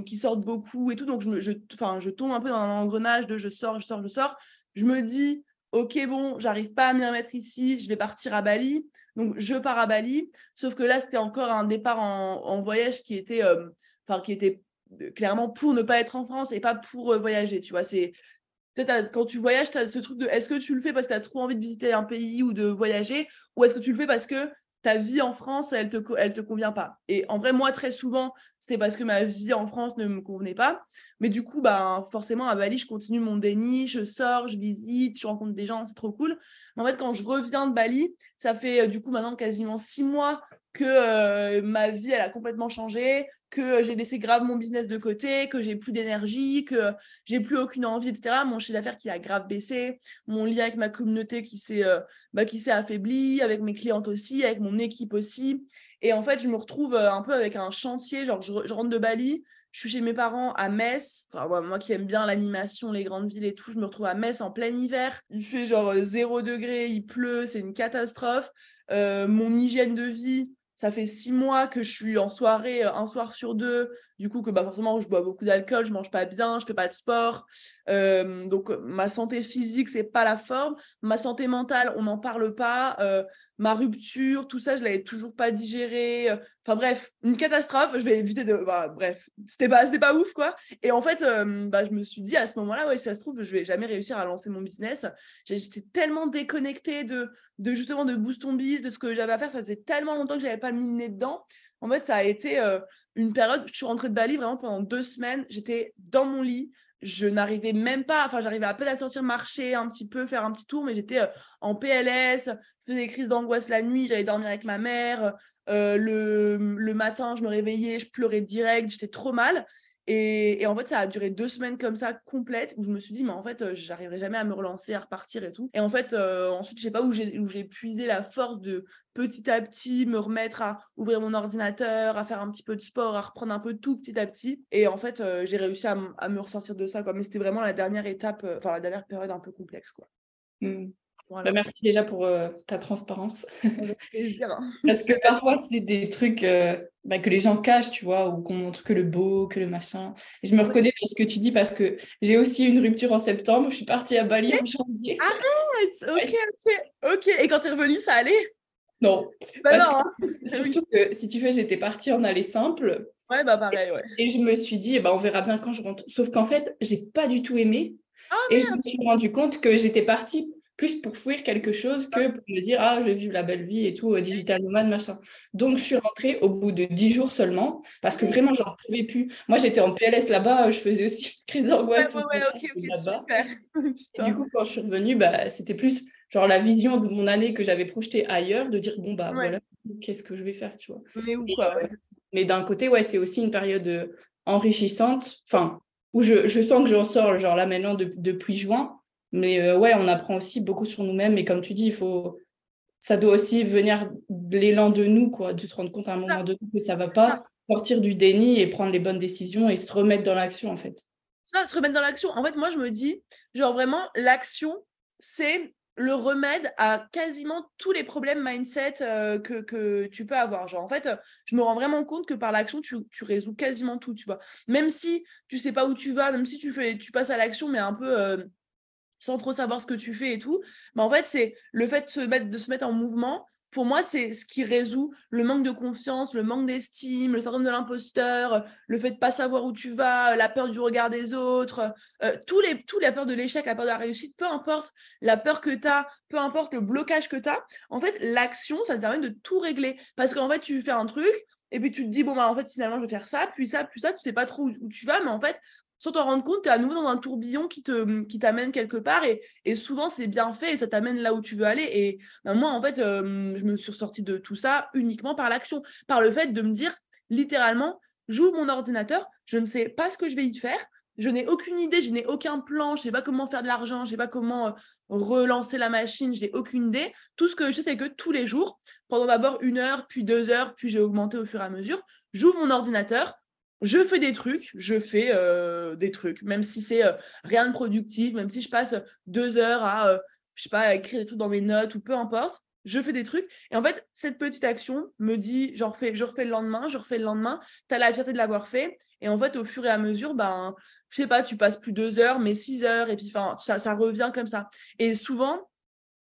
qui sortent beaucoup et tout donc je tombe un peu dans un engrenage de je sors je sors je sors je me dis ok, bon, j'arrive pas à m'y remettre ici, je vais partir à Bali. Donc, je pars à Bali. Sauf que là, c'était encore un départ en, voyage qui était, euh, enfin, qui était euh, clairement pour ne pas être en France et pas pour euh, voyager. Tu vois, quand tu voyages, tu as ce truc de est-ce que tu le fais parce que tu as trop envie de visiter un pays ou de voyager ou est-ce que tu le fais parce que ta vie en France, elle te, te convient pas? Et en vrai, moi, très souvent, c'était parce que ma vie en France ne me convenait pas. Mais du coup, bah, forcément, à Bali, je continue mon déni, je sors, je visite, je rencontre des gens, c'est trop cool. Mais en fait, quand je reviens de Bali, ça fait euh, du coup maintenant quasiment six mois que euh, ma vie, elle a complètement changé, que j'ai laissé grave mon business de côté, que j'ai plus d'énergie, que j'ai plus aucune envie, etc. Mon chiffre d'affaires qui a grave baissé, mon lien avec ma communauté qui s'est euh, bah, qui s'est affaibli, avec mes clientes aussi, avec mon équipe aussi. Et en fait, je me retrouve euh, un peu avec un chantier, genre je, rentre de Bali, je suis chez mes parents à Metz. Enfin, moi qui aime bien l'animation, les grandes villes et tout, je me retrouve à Metz en plein hiver. Il fait genre 0 degré, il pleut, c'est une catastrophe. mon hygiène de vie, ça fait six mois que je suis en soirée euh, un soir sur deux, du coup que bah forcément je bois beaucoup d'alcool, je mange pas bien, je fais pas de sport, donc ma santé physique c'est pas la forme, ma santé mentale on n'en parle pas, euh, ma rupture, tout ça je l'avais toujours pas digéré, enfin bref une catastrophe, je vais éviter de, bah, bref c'était pas c'était pas ouf quoi, et en fait bah, je me suis dit à ce moment-là ouais si ça se trouve je vais jamais réussir à lancer mon business, j'étais tellement déconnectée de de justement de boost on biz, de ce que j'avais à faire, ça faisait tellement longtemps que j'avais pas mis le nez dedans. En fait, ça a été euh, une période, je suis rentrée de Bali vraiment pendant deux semaines, j'étais dans mon lit, je n'arrivais même pas, enfin j'arrivais à peine à sortir marcher un petit peu, faire un petit tour, mais j'étais euh, en PLS, faisais des crises d'angoisse la nuit, j'allais dormir avec ma mère, euh, le, le matin je me réveillais, je pleurais direct, j'étais trop mal. Et, en fait, ça a duré deux semaines comme ça, complètes, où je me suis dit, mais en fait, j'arriverai jamais à me relancer, à repartir et tout. Et en fait, ensuite, je sais pas où j'ai puisé la force de petit à petit me remettre à ouvrir mon ordinateur, à faire un petit peu de sport, à reprendre un peu tout petit à petit. Et en fait, j'ai réussi à, me ressortir de ça. Quoi. Mais c'était vraiment la dernière étape, enfin, la dernière période un peu complexe. Quoi. Mmh. Bah, merci déjà pour euh, ta transparence. Avec plaisir. Parce que parfois, c'est des trucs euh, bah, que les gens cachent, tu vois, ou qu'on montre que le beau, que le machin. Et je me reconnais dans ce que tu dis parce que j'ai aussi une rupture en septembre. Je suis partie à Bali en janvier. Arrête Ok, ok. Ok. Et quand tu es revenue, ça allait? Non. Bah non. Hein. Surtout que si tu fais, j'étais partie en aller simple. Ouais, bah pareil, ouais. Et je me suis dit, bah, on verra bien quand je rentre. Sauf qu'en fait, j'ai pas du tout aimé. Ah, et je me suis rendu compte que j'étais partie plus pour fuir quelque chose que pour me dire ah je vais vivre la belle vie et tout euh, digital nomade machin. Donc je suis rentrée au bout de dix jours seulement parce que vraiment j'en pouvais plus. Moi j'étais en PLS là-bas je faisais aussi une crise d'angoisse ouais, ouais, et du coup quand je suis revenue bah c'était plus genre la vision de mon année que j'avais projetée ailleurs de dire bon bah voilà qu'est-ce que je vais faire tu vois. Mais, euh, mais d'un côté ouais c'est aussi une période euh, enrichissante enfin où je, je sens que j'en sors genre là maintenant depuis juin mais euh, ouais, on apprend aussi beaucoup sur nous-mêmes. Et comme tu dis, il faut, ça doit aussi venir de l'élan de nous, quoi, de se rendre compte à un moment donné que ça va pas, sortir du déni et prendre les bonnes décisions et se remettre dans l'action, en fait. Ça, se remettre dans l'action. En fait, moi, je me dis, genre vraiment, l'action, c'est le remède à quasiment tous les problèmes mindset que, que, tu peux avoir. Genre, en fait, je me rends vraiment compte que par l'action, tu, tu, résous quasiment tout, tu vois. Même si tu sais pas où tu vas, même si tu, fais, tu passes à l'action, mais un peu sans trop savoir ce que tu fais et tout, mais en fait, c'est le fait de se mettre, de se mettre en mouvement. Pour moi, c'est ce qui résout le manque de confiance, le manque d'estime, le syndrome de l'imposteur, le fait de pas savoir où tu vas, la peur du regard des autres, euh, tous les, tous la peur de l'échec, la peur de la réussite, peu importe la peur que tu as, peu importe le blocage que tu as, en fait, l'action, ça te permet de tout régler. Parce qu'en fait, tu fais un truc, et puis tu te dis, bon, bah, en fait, finalement, je vais faire ça, puis ça, puis ça, tu sais pas trop où, tu vas, mais en fait, sans t'en rendre compte, tu es à nouveau dans un tourbillon qui t'amène quelque part et, souvent c'est bien fait et ça t'amène là où tu veux aller. Et ben, moi, en fait, je me suis sortie de tout ça uniquement par l'action, par le fait de me dire littéralement, j'ouvre mon ordinateur, je ne sais pas ce que je vais y faire, je n'ai aucune idée, je n'ai aucun plan, je ne sais pas comment faire de l'argent, je ne sais pas comment euh, relancer la machine, je n'ai aucune idée. Tout ce que je sais, c'est que tous les jours, pendant d'abord une heure, puis deux heures, puis j'ai augmenté au fur et à mesure, j'ouvre mon ordinateur, je fais des trucs, je fais euh, des trucs, même si c'est euh, rien de productif, même si je passe deux heures à, euh, je sais pas, écrire des trucs dans mes notes ou peu importe, je fais des trucs. Et en fait, cette petite action me dit, je refais, le lendemain, je refais le lendemain, tu as la fierté de l'avoir fait. Et en fait, au fur et à mesure, ben, je sais pas, tu passes plus deux heures, mais six heures, et puis ça revient comme ça. Et souvent,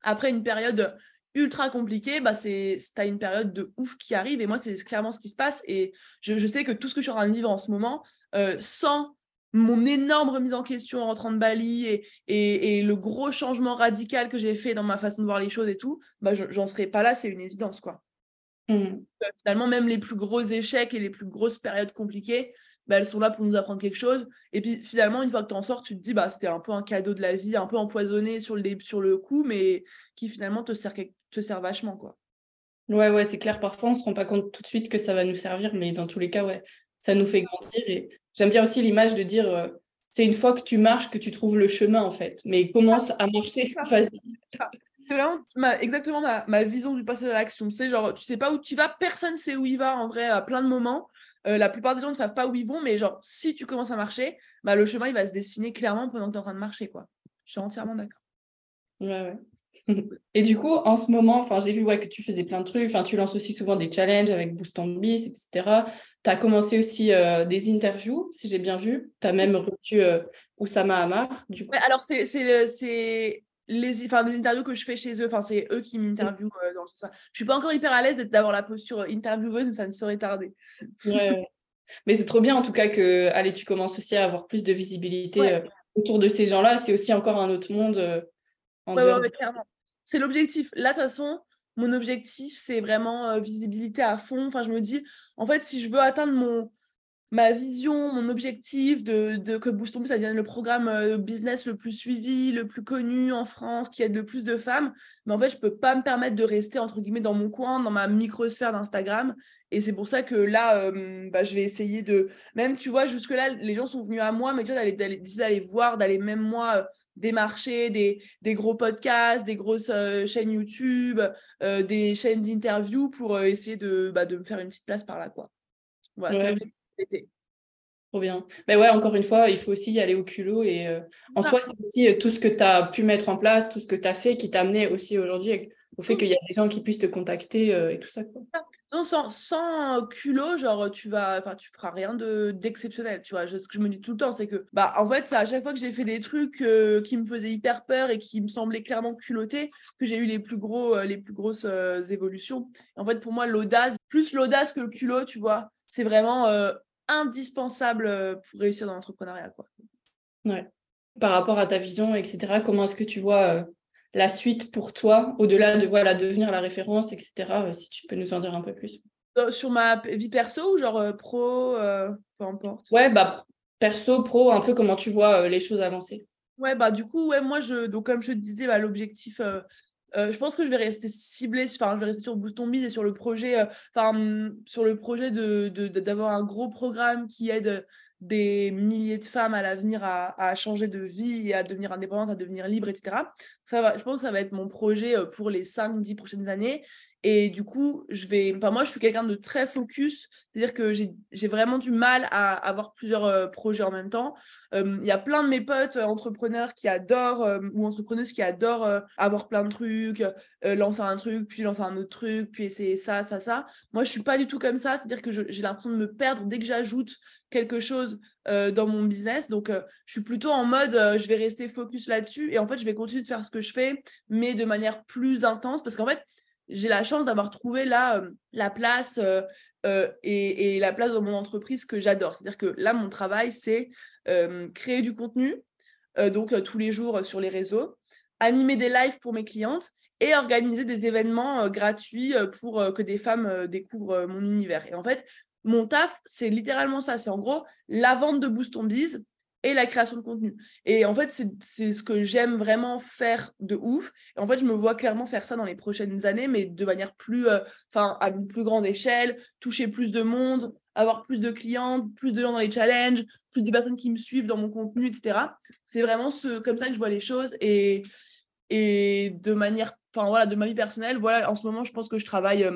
après une période ultra compliqué, bah c'est as une période de ouf qui arrive et moi c'est clairement ce qui se passe et je, sais que tout ce que je suis en train de vivre en ce moment, euh, sans mon énorme remise en question en rentrant de Bali et, et, le gros changement radical que j'ai fait dans ma façon de voir les choses et tout, bah j'en serais pas là, c'est une évidence quoi. Mmh. Euh, finalement, même les plus gros échecs et les plus grosses périodes compliquées, bah, elles sont là pour nous apprendre quelque chose. Et puis finalement, une fois que tu en sors, tu te dis, bah, c'était un peu un cadeau de la vie, un peu empoisonné sur le, sur le coup, mais qui finalement te sert, te sert vachement. Quoi. Ouais, ouais, c'est clair. Parfois, on ne se rend pas compte tout de suite que ça va nous servir, mais dans tous les cas, ouais, ça nous fait grandir. Et j'aime bien aussi l'image de dire, euh, c'est une fois que tu marches que tu trouves le chemin, en fait. Mais commence à marcher, c'est vraiment ma, exactement ma, ma, vision du passage à l'action. C'est genre, tu sais pas où tu vas, personne sait où il va en vrai à plein de moments. Euh, la plupart des gens ne savent pas où ils vont, mais genre, si tu commences à marcher, bah, le chemin il va se dessiner clairement pendant que tu es en train de marcher. Quoi. Je suis entièrement d'accord. Ouais, ouais. Et du coup, en ce moment, j'ai vu ouais, que tu faisais plein de trucs. Tu lances aussi souvent des challenges avec Boost on Beast, etc. Tu as commencé aussi euh, des interviews, si j'ai bien vu. Tu as même reçu euh, Oussama Amar. Du coup. alors, c'est les, enfin, les interviews que je fais chez eux, enfin, c'est eux qui m'interviewent euh, dans sens. Je suis pas encore hyper à l'aise d'avoir la posture intervieweuse, mais ça ne saurait tarder. Mais c'est trop bien en tout cas que allez, tu commences aussi à avoir plus de visibilité euh, autour de ces gens-là. C'est aussi encore un autre monde. Euh, c'est l'objectif. Là, de toute façon, mon objectif, c'est vraiment visibilité à fond. Enfin, je me dis, en fait, si je veux atteindre mon, ma vision, mon objectif de, de que Boost ça devienne le programme euh, business le plus suivi, le plus connu en France, qui aide le plus de femmes. Mais en fait, je peux pas me permettre de rester entre guillemets dans mon coin, dans ma microsphère d'Instagram. Et c'est pour ça que là, euh, bah, je vais essayer de. Même, tu vois, jusque-là, les gens sont venus à moi, mais tu vois, d'aller, d'aller, voir, d'aller même moi euh, démarcher des, des gros podcasts, des grosses chaînes YouTube, des chaînes d'interview pour essayer de, bah, de me faire une petite place par là, quoi. Voilà, Trop bien. Mais ouais, encore une fois, il faut aussi y aller au culot. Et euh, en soi, c'est aussi euh, tout ce que tu as pu mettre en place, tout ce que tu as fait qui t'a amené aussi aujourd'hui au fait qu'il y a des gens qui puissent te contacter euh, et tout ça. Quoi. sans, sans, culot, genre, tu vas, enfin, tu feras rien de, d'exceptionnel. Tu vois, ce que je me dis tout le temps, c'est que, bah, en fait, c'est à chaque fois que j'ai fait des trucs qui me faisaient hyper peur et qui me semblaient clairement culottés que j'ai eu les plus, gros, les plus grosses évolutions. En fait, pour moi, l'audace, plus l'audace que le culot, tu vois, c'est vraiment indispensable euh, pour réussir dans l'entrepreneuriat. Quoi. Ouais. Par rapport à ta vision, etc., comment est-ce que tu vois euh, la suite pour toi, au-delà de voilà, devenir la référence, etc., euh, si tu peux nous en dire un peu plus? Sur ma vie perso ou genre pro, peu importe? Ouais, bah, perso, pro, un peu comment tu vois les choses avancer. Ouais, bah du coup, ouais, moi, je, donc, comme je te disais, bah, l'objectif je pense que je vais rester ciblée, enfin, je vais rester sur Boost on et sur le projet, enfin, mmh, sur le projet de, d'avoir un gros programme qui aide des milliers de femmes à l'avenir à, changer de vie et à devenir indépendantes, à devenir libres, etc. Ça va, je pense que ça va être mon projet pour les 5-10 prochaines années. Et du coup, je vais. Enfin, moi, je suis quelqu'un de très focus, c'est-à-dire que j'ai vraiment du mal à avoir plusieurs euh, projets en même temps. Il y a plein de mes potes euh, entrepreneurs qui adorent, euh, ou entrepreneuses qui adorent avoir plein de trucs, lancer un truc, puis lancer un autre truc, puis essayer ça, ça, ça. Moi, je suis pas du tout comme ça, c'est-à-dire que j'ai l'impression de me perdre dès que j'ajoute quelque chose dans mon business. Donc, je suis plutôt en mode, je vais rester focus là-dessus, et en fait, je vais continuer de faire ce que je fais, mais de manière plus intense, parce qu'en fait, j'ai la chance d'avoir trouvé là la place et, la place dans mon entreprise que j'adore. C'est-à-dire que là, mon travail, c'est créer du contenu, donc tous les jours sur les réseaux, animer des lives pour mes clientes et organiser des événements gratuits pour que des femmes découvrent mon univers. Et en fait, mon taf, c'est littéralement ça. C'est en gros la vente de Boost on Biz et la création de contenu. Et en fait, c'est ce que j'aime vraiment faire de ouf. Et en fait, je me vois clairement faire ça dans les prochaines années, mais de manière plus, euh, enfin, à une plus grande échelle, toucher plus de monde, avoir plus de clients, plus de gens dans les challenges, plus de personnes qui me suivent dans mon contenu, etc. C'est vraiment ce, comme ça que je vois les choses. Et, et de manière, enfin voilà, de ma vie personnelle, voilà, en ce moment, je pense que je travaille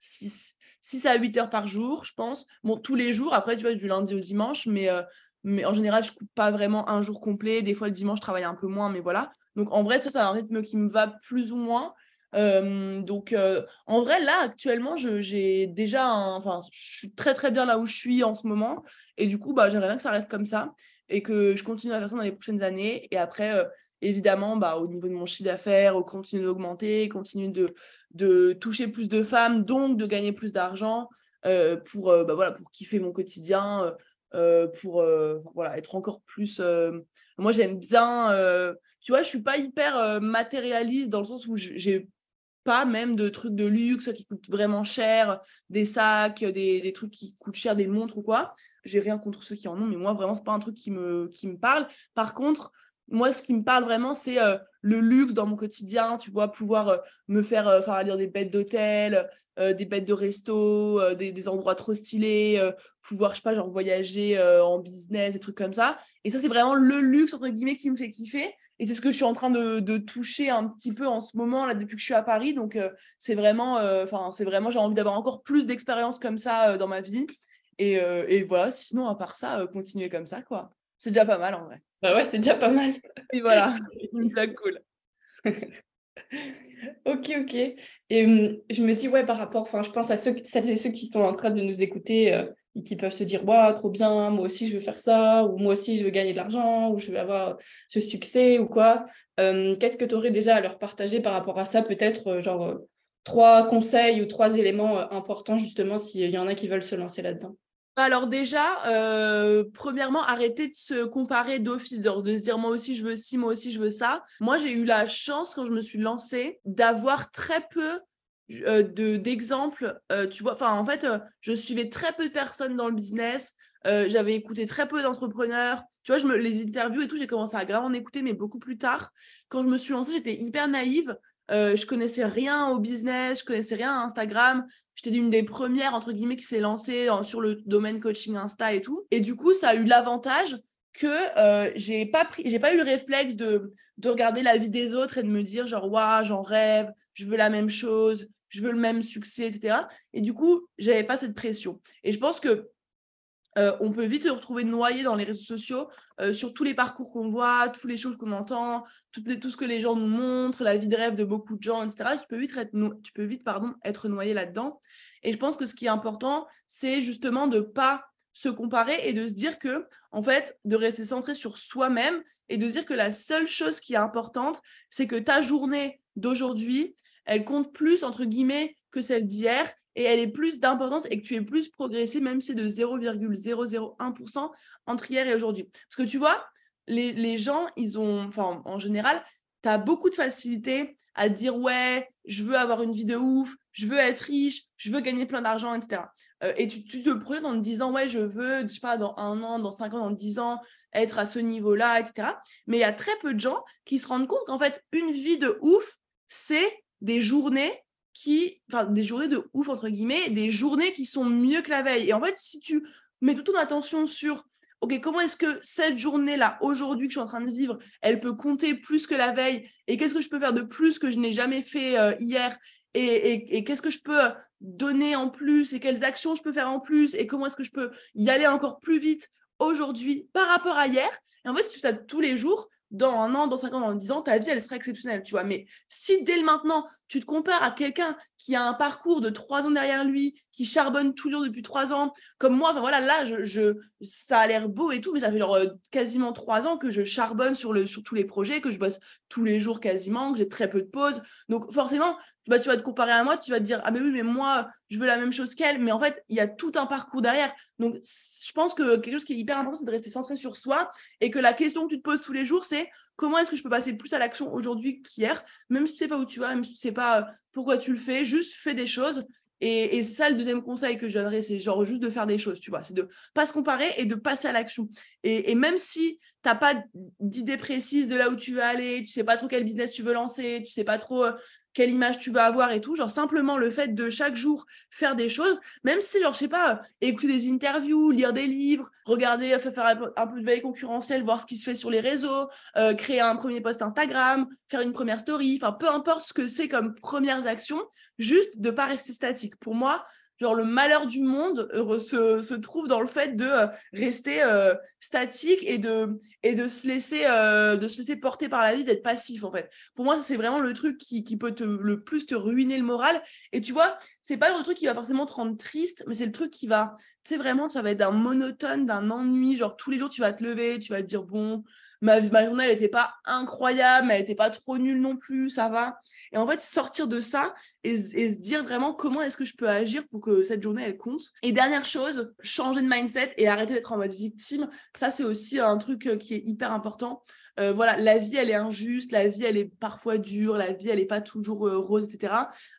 6, euh, à 8 heures par jour, je pense. Bon, tous les jours, après, tu vois, du lundi au dimanche, mais euh, mais en général, je coupe pas vraiment un jour complet. Des fois, le dimanche, je travaille un peu moins, mais voilà. Donc, en vrai, ça, c'est un rythme qui me va plus ou moins. donc, en vrai, là, actuellement, j'ai déjà Enfin, je suis très, très bien là où je suis en ce moment. Et du coup, bah, j'aimerais bien que ça reste comme ça et que je continue à faire ça dans les prochaines années. Et après, évidemment, bah, au niveau de mon chiffre d'affaires, continue d'augmenter, continue de, de toucher plus de femmes, donc de gagner plus d'argent pour, bah, voilà, pour kiffer mon quotidien euh, pour euh, voilà, être encore plus. Euh, moi, j'aime bien. tu vois, je suis pas hyper matérialiste dans le sens où j'ai pas même de trucs de luxe qui coûtent vraiment cher, des sacs, des, des trucs qui coûtent cher, des montres ou quoi. J'ai rien contre ceux qui en ont, mais moi, vraiment, c'est pas un truc qui me, qui me parle. Par contre, moi, ce qui me parle vraiment, c'est le luxe dans mon quotidien, tu vois, pouvoir me faire, enfin, aller des bêtes d'hôtel, des bêtes de resto, des, endroits trop stylés, pouvoir, je sais pas, genre voyager en business, des trucs comme ça. Et ça, c'est vraiment le luxe, entre guillemets, qui me fait kiffer. Et c'est ce que je suis en train de, toucher un petit peu en ce moment, là, depuis que je suis à Paris. Donc, c'est vraiment, enfin, c'est vraiment, j'ai envie d'avoir encore plus d'expériences comme ça dans ma vie. Et, voilà, sinon, à part ça, continuer comme ça, quoi. C'est déjà pas mal en vrai. Bah ouais, c'est déjà pas mal. Et voilà, une blague cool. ok, ok. Et hum, je me dis, ouais, par rapport, enfin, je pense à ceux, celles et ceux qui sont en train de nous écouter euh, et qui peuvent se dire, ouais, trop bien, moi aussi je veux faire ça, ou moi aussi je veux gagner de l'argent, ou je veux avoir ce succès, ou quoi. Hum, qu'est-ce que tu aurais déjà à leur partager par rapport à ça Peut-être, euh, genre, euh, trois conseils ou trois éléments importants, justement, s'il y en a qui veulent se lancer là-dedans? Alors déjà, euh, premièrement, arrêter de se comparer d'office, de se dire moi aussi je veux ci, moi aussi je veux ça. Moi, j'ai eu la chance quand je me suis lancée d'avoir très peu euh, de d'exemples. Euh, tu vois, en fait, je suivais très peu de personnes dans le business. J'avais écouté très peu d'entrepreneurs. Tu vois, les interviews et tout, j'ai commencé à grave en écouter, mais beaucoup plus tard. Quand je me suis lancée, j'étais hyper naïve. Euh, je connaissais rien au business, je connaissais rien à Instagram. J'étais une des premières, entre guillemets, qui s'est lancée sur le domaine coaching Insta et tout. Et du coup, ça a eu l'avantage que euh, j'ai pas eu le réflexe de, de regarder la vie des autres et de me dire genre, waouh, j'en rêve, je veux la même chose, je veux le même succès, etc. Et du coup, j'avais pas cette pression. Et je pense que euh, on peut vite se retrouver noyé dans les réseaux sociaux euh, sur tous les parcours qu'on voit, toutes les choses qu'on entend, tout, ce que les gens nous montrent, la vie de rêve de beaucoup de gens, etc. Tu peux vite être, tu peux vite, pardon, être noyé là-dedans. Et je pense que ce qui est important, c'est justement de pas se comparer et de se dire que, en fait, de rester centré sur soi-même et de dire que la seule chose qui est importante, c'est que ta journée d'aujourd'hui, elle compte plus, entre guillemets, que celle d'hier et elle est plus d'importance et que tu es plus progressé, même si c'est de 0,001% entre hier et aujourd'hui. Parce que tu vois, les, gens, ils ont, enfin, en général, tu as beaucoup de facilité à dire ouais, je veux avoir une vie de ouf, je veux être riche, je veux gagner plein d'argent, etc. Euh, et tu, te projets en te disant ouais, je veux, je sais pas, dans un an, dans cinq ans, dans dix ans, être à ce niveau-là, etc. Mais il y a très peu de gens qui se rendent compte qu'en fait, une vie de ouf, c'est des journées qui, enfin, des journées de ouf, entre guillemets, des journées qui sont mieux que la veille. Et en fait, si tu mets toute ton attention sur, OK, comment est-ce que cette journée-là, aujourd'hui que je suis en train de vivre, elle peut compter plus que la veille Et qu'est-ce que je peux faire de plus que je n'ai jamais fait euh, hier et, et qu'est-ce que je peux donner en plus et quelles actions je peux faire en plus et comment est-ce que je peux y aller encore plus vite aujourd'hui par rapport à hier? Et en fait, si tu fais ça tous les jours, dans un an, dans cinq ans, dans dix ans, ta vie, elle sera exceptionnelle, tu vois. Mais si dès le maintenant, tu te compares à quelqu'un qui a un parcours de trois ans derrière lui, qui charbonne toujours depuis trois ans, comme moi, enfin voilà, là, je, ça a l'air beau et tout, mais ça fait genre euh, quasiment trois ans que je charbonne sur, le, sur tous les projets, que je bosse tous les jours quasiment, que j'ai très peu de pauses. Donc forcément, bah, tu vas te comparer à moi, tu vas te dire, ah mais oui, mais moi, je veux la même chose qu'elle. Mais en fait, il y a tout un parcours derrière. Donc, je pense que quelque chose qui est hyper important, c'est de rester centré sur soi et que la question que tu te poses tous les jours, c'est comment est-ce que je peux passer plus à l'action aujourd'hui qu'hier, même si tu sais pas où tu vas, même si tu sais pas euh, pourquoi tu le fais, juste fais des choses. Et, ça, le deuxième conseil que je donnerais, c'est genre juste de faire des choses, tu vois. C'est de pas se comparer et de passer à l'action. Et, même si tu n'as pas d'idée précise de là où tu veux aller, tu sais pas trop quel business tu veux lancer, tu sais pas trop euh, quelle image tu vas avoir et tout. Genre, simplement le fait de chaque jour faire des choses, même si, genre, je sais pas, écouter des interviews, lire des livres, regarder, faire un peu de veille concurrentielle, voir ce qui se fait sur les réseaux, euh, créer un premier post Instagram, faire une première story, enfin, peu importe ce que c'est comme premières actions, juste de pas rester statique. Pour moi, genre le malheur du monde se, se trouve dans le fait de euh, rester euh, statique et de, et de se laisser euh, de se laisser porter par la vie d'être passif en fait. Pour moi c'est vraiment le truc qui, qui, peut le plus te ruiner le moral. Et tu vois c'est pas le truc qui va forcément te rendre triste mais c'est le truc qui va tu sais vraiment ça va être d'un monotone d'un ennui. Genre tous les jours tu vas te lever tu vas te dire bon ma, journée, n'était pas incroyable, mais elle n'était pas trop nulle non plus, ça va. Et en fait, sortir de ça et, se dire vraiment comment est-ce que je peux agir pour que cette journée, elle compte. Et dernière chose, changer de mindset et arrêter d'être en mode victime. Ça, c'est aussi un truc euh, qui est hyper important. Euh, voilà, la vie, elle est injuste, la vie, elle est parfois dure, la vie, elle n'est pas toujours euh, rose, etc.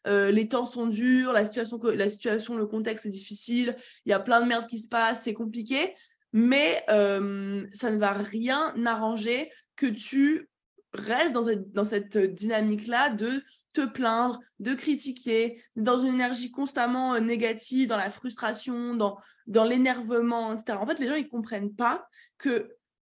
les temps sont durs, la situation, la situation, le contexte est difficile, il y a plein de merde qui se passe, c'est compliqué mais euh, ça ne va rien arranger que tu restes dans cette, dynamique-là de te plaindre, de critiquer, dans une énergie constamment euh, négative, dans la frustration, dans, dans l'énervement, etc. En fait, les gens, ils ne comprennent pas que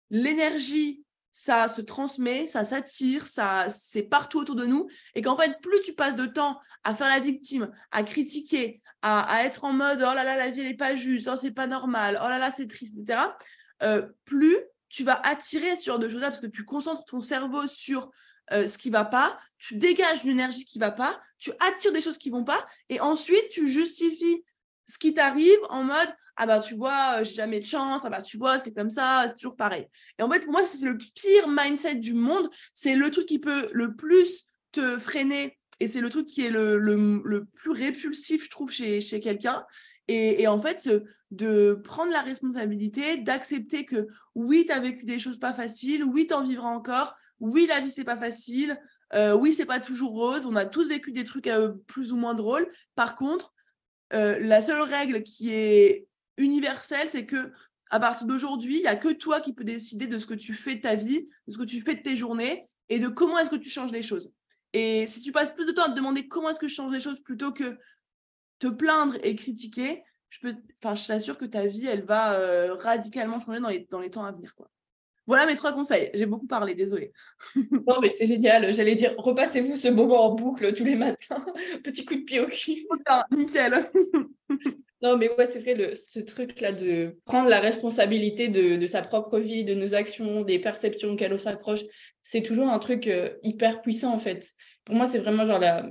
l'énergie, ça se transmet, ça s'attire, ça c'est partout autour de nous, et qu'en fait, plus tu passes de temps à faire la victime, à critiquer, à, être en mode oh là là, la vie, elle n'est pas juste, oh, c'est pas normal, oh là là, c'est triste, etc., euh, plus tu vas attirer ce genre de choses-là parce que tu concentres ton cerveau sur euh, ce qui va pas, tu dégages l'énergie qui va pas, tu attires des choses qui vont pas, et ensuite tu justifies ce qui t'arrive en mode ah bah tu vois euh, j'ai jamais de chance ah bah tu vois c'est comme ça c'est toujours pareil et en fait pour moi c'est le pire mindset du monde c'est le truc qui peut le plus te freiner et c'est le truc qui est le, plus répulsif, je trouve, chez, chez quelqu'un. Et, en fait, de prendre la responsabilité, d'accepter que oui, tu as vécu des choses pas faciles, oui, tu en vivras encore, oui, la vie, c'est pas facile, euh, oui, c'est pas toujours rose, on a tous vécu des trucs euh, plus ou moins drôles. Par contre, euh, la seule règle qui est universelle, c'est que à partir d'aujourd'hui, il n'y a que toi qui peux décider de ce que tu fais de ta vie, de ce que tu fais de tes journées et de comment est-ce que tu changes les choses. Et si tu passes plus de temps à te demander comment est-ce que je change les choses plutôt que te plaindre et critiquer, je peux, je t'assure que ta vie, elle va euh, radicalement changer dans les, temps à venir. Voilà mes trois conseils. J'ai beaucoup parlé, désolé. non, mais c'est génial. J'allais dire, repassez-vous ce moment en boucle tous les matins. Petit coup de pied au cul. nickel. non, mais ouais, c'est vrai, le, ce truc-là de prendre la responsabilité de, de, sa propre vie, de nos actions, des perceptions auxquelles on s'accroche, c'est toujours un truc euh, hyper puissant, en fait. Pour moi, c'est vraiment genre la,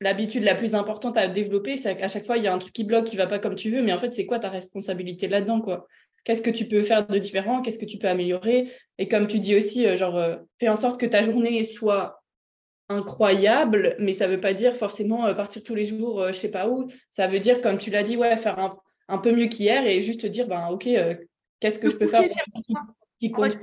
l'habitude la plus importante à développer, c'est qu'à chaque fois, il y a un truc qui bloque, qui va pas comme tu veux, mais en fait, c'est quoi ta responsabilité là-dedans, quoi? Qu'est-ce que tu peux faire de différent? Qu'est-ce que tu peux améliorer? Et comme tu dis aussi, euh, genre, euh, fais en sorte que ta journée soit incroyable, mais ça ne veut pas dire forcément euh, partir tous les jours, je sais pas où. Ça veut dire, comme tu l'as dit, ouais, faire un, peu mieux qu'hier et juste dire, ben ok, qu'est-ce que je peux faire qui compte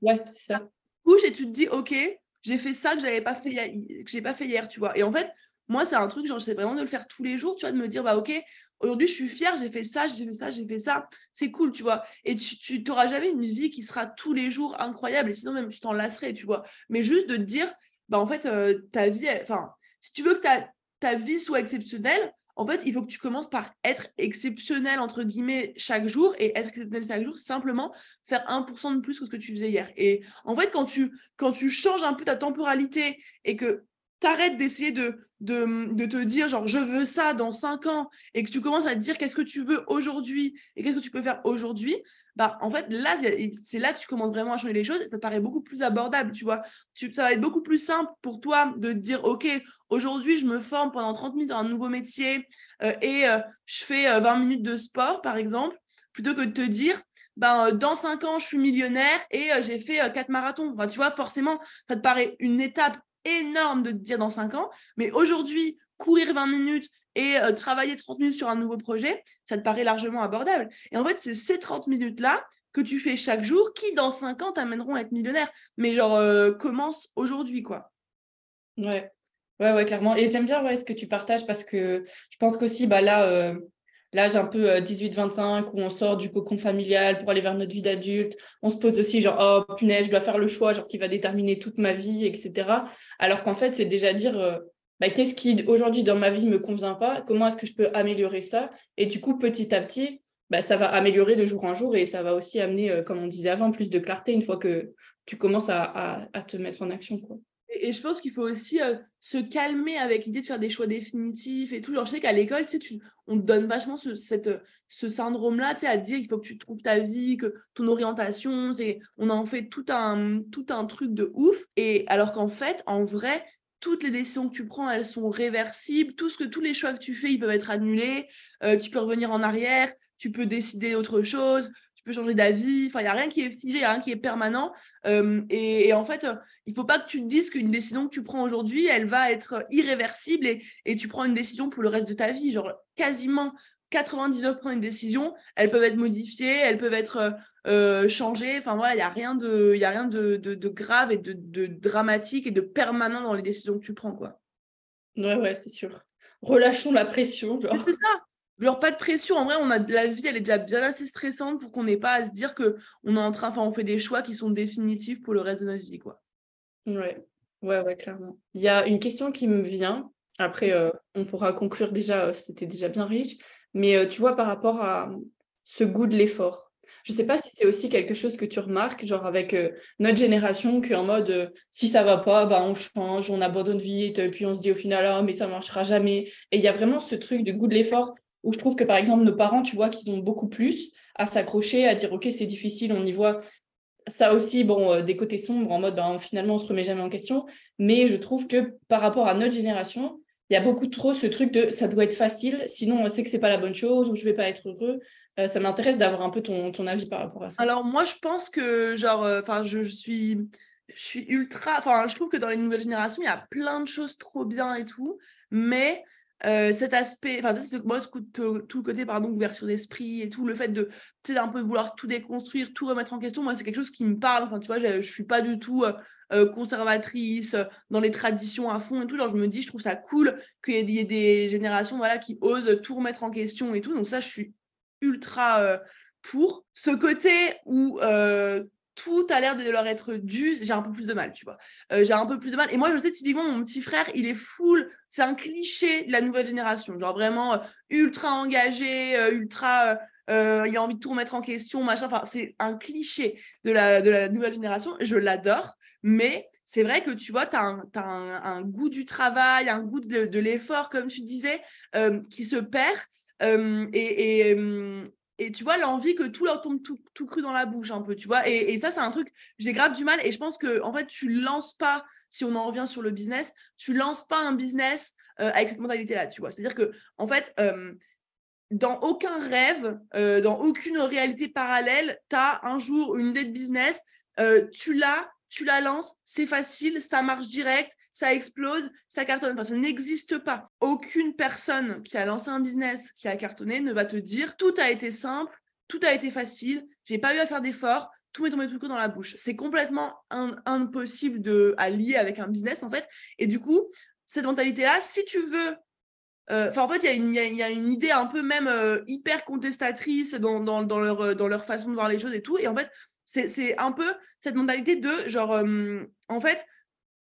Ouais, c'est ça. Couche et tu te dis, ok, j'ai fait ça que j'avais pas fait que j'ai pas fait hier, tu vois. Et en fait, moi, c'est un truc, genre, j'essaie vraiment de le faire tous les jours, tu vois, de me dire, bah, ok, aujourd'hui, je suis fière, j'ai fait ça, j'ai fait ça, j'ai fait ça, c'est cool, tu vois. Et tu n'auras jamais une vie qui sera tous les jours incroyable, et sinon, même, tu t'en lasserais, tu vois. Mais juste de te dire, bah, en fait, euh, ta vie, enfin, si tu veux que ta, vie soit exceptionnelle, en fait, il faut que tu commences par être exceptionnel, entre guillemets, chaque jour. Et être exceptionnel chaque jour, simplement faire 1% de plus que ce que tu faisais hier. Et en fait, quand tu, quand tu changes un peu ta temporalité et que t'arrêtes d'essayer de, de, de, te dire genre je veux ça dans cinq ans et que tu commences à te dire qu'est-ce que tu veux aujourd'hui et qu'est-ce que tu peux faire aujourd'hui, bah en fait là c'est là que tu commences vraiment à changer les choses et ça te paraît beaucoup plus abordable, tu vois. Tu, ça va être beaucoup plus simple pour toi de te dire ok aujourd'hui je me forme pendant 30 minutes dans un nouveau métier euh, et euh, je fais 20 euh, minutes de sport par exemple plutôt que de te dire ben, dans cinq ans, je suis millionnaire et j'ai fait quatre marathons. tu vois, forcément, ça te paraît une étape énorme de te dire dans 5 ans, mais aujourd'hui, courir 20 minutes et euh, travailler 30 minutes sur un nouveau projet, ça te paraît largement abordable. Et en fait, c'est ces 30 minutes-là que tu fais chaque jour qui, dans 5 ans, t'amèneront à être millionnaire. Mais genre, euh, commence aujourd'hui, quoi. Ouais. Ouais, ouais, clairement. Et j'aime bien ouais, ce que tu partages parce que je pense qu'aussi, bah, là, euh, l'âge un peu 18-25 euh, où on sort du cocon familial pour aller vers notre vie d'adulte. On se pose aussi genre, oh punaise, je dois faire le choix genre, qui va déterminer toute ma vie, etc. Alors qu'en fait, c'est déjà dire, euh, bah, qu'est-ce qui aujourd'hui dans ma vie me convient pas Comment est-ce que je peux améliorer ça? Et du coup, petit à petit, bah, ça va améliorer de jour en jour et ça va aussi amener, euh, comme on disait avant, plus de clarté une fois que tu commences à, te mettre en action. Et, je pense qu'il faut aussi euh, se calmer avec l'idée de faire des choix définitifs et tout. Genre, je sais qu'à l'école, tu on te donne vachement ce syndrome-là, tu sais, à dire qu'il faut que tu trouves ta vie, que ton orientation, c'est, on en fait tout un, tout un truc de ouf. Et alors qu'en fait, en vrai, toutes les décisions que tu prends, elles sont réversibles. Tout ce que, tous les choix que tu fais, ils peuvent être annulés. Euh, tu peux revenir en arrière. Tu peux décider autre chose peux changer d'avis. Enfin, il n'y a rien qui est figé, il n'y a rien qui est permanent. et, en fait, il ne faut pas que tu te dises qu'une décision que tu prends aujourd'hui, elle va être irréversible et, et, tu prends une décision pour le reste de ta vie. Genre, quasiment 99% des décisions, elles peuvent être modifiées, elles peuvent être changées. Enfin, voilà, il n'y a rien, de, y a rien de, de, grave et de, de, dramatique et de permanent dans les décisions que tu prends, quoi. Ouais, ouais, c'est sûr. Relâchons la pression. Genre. C'est ça. Genre pas de pression. En vrai, on a la vie, elle est déjà bien assez stressante pour qu'on n'ait pas à se dire que on est en train, enfin, on fait des choix qui sont définitifs pour le reste de notre vie, quoi. Ouais, ouais, ouais, clairement. Il y a une question qui me vient. Après, euh, on pourra conclure déjà. Euh, c'était déjà bien riche, mais euh, tu vois par rapport à ce goût de l'effort. Je sais pas si c'est aussi quelque chose que tu remarques, genre avec notre génération, qu'en mode si ça va pas, bah on change, on abandonne vite, puis on se dit au final, ah, mais ça marchera jamais. Et il y a vraiment ce truc de goût de l'effort où je trouve que par exemple nos parents, tu vois, qu'ils ont beaucoup plus à s'accrocher, à dire ok c'est difficile, on y voit ça aussi, bon, euh, des côtés sombres en mode ben, finalement on se remet jamais en question, mais je trouve que par rapport à notre génération, il y a beaucoup trop ce truc de ça doit être facile, sinon on sait que c'est pas la bonne chose ou je vais pas être heureux. Euh, ça m'intéresse d'avoir un peu ton, ton, avis par rapport à ça. Alors moi je pense que genre, euh, enfin suis je suis ultra, enfin je trouve que dans les nouvelles générations il y a plein de choses trop bien et tout, mais euh, cet aspect, enfin, moi, tout, le côté, pardon, ouverture d'esprit et tout, le fait de, tu sais, un peu vouloir tout déconstruire, tout remettre en question, moi, c'est quelque chose qui me parle. Enfin, tu vois, je, je suis pas du tout euh, euh, conservatrice, dans les traditions à fond et tout. Genre, je me dis, je trouve ça cool qu'il y, ait des générations, voilà, qui osent tout remettre en question et tout. Donc, ça, je suis ultra pour. Ce côté où tout a l'air de leur être dû, j'ai un peu plus de mal, tu vois. Euh, j'ai un peu plus de mal. Et moi, je sais typiquement, mon petit frère, il est full, c'est un cliché de la nouvelle génération, genre vraiment euh, ultra engagé, euh, ultra, il a envie de tout remettre en question, machin. Enfin, c'est un cliché de la, de la nouvelle génération. Je l'adore, mais c'est vrai que tu vois, tu as, un, goût du travail, un goût de, l'effort, comme tu disais, qui se perd. et, et tu vois l'envie que tout leur tombe tout, cru dans la bouche un peu tu vois et, et ça c'est un truc j'ai grave du mal et je pense que en fait tu lances pas si on en revient sur le business tu lances pas un business euh, avec cette mentalité là tu vois. C'est à dire que en fait euh, dans aucun rêve euh, dans aucune réalité parallèle tu as un jour une idée de business tu l'as tu la lances c'est facile ça marche direct ça explose, ça cartonne. Enfin, ça n'existe pas. Aucune personne qui a lancé un business, qui a cartonné, ne va te dire tout a été simple, tout a été facile, j'ai pas eu à faire d'efforts, tout m'est tombé tout le dans la bouche. C'est complètement impossible de, à lier avec un business, en fait. Et du coup, cette mentalité-là, si tu veux euh, en fait, il y, a une idée un peu même euh, hyper contestatrice dans, leur, euh, dans leur façon de voir les choses et tout. Et en fait, c'est un peu cette mentalité de genre, en fait,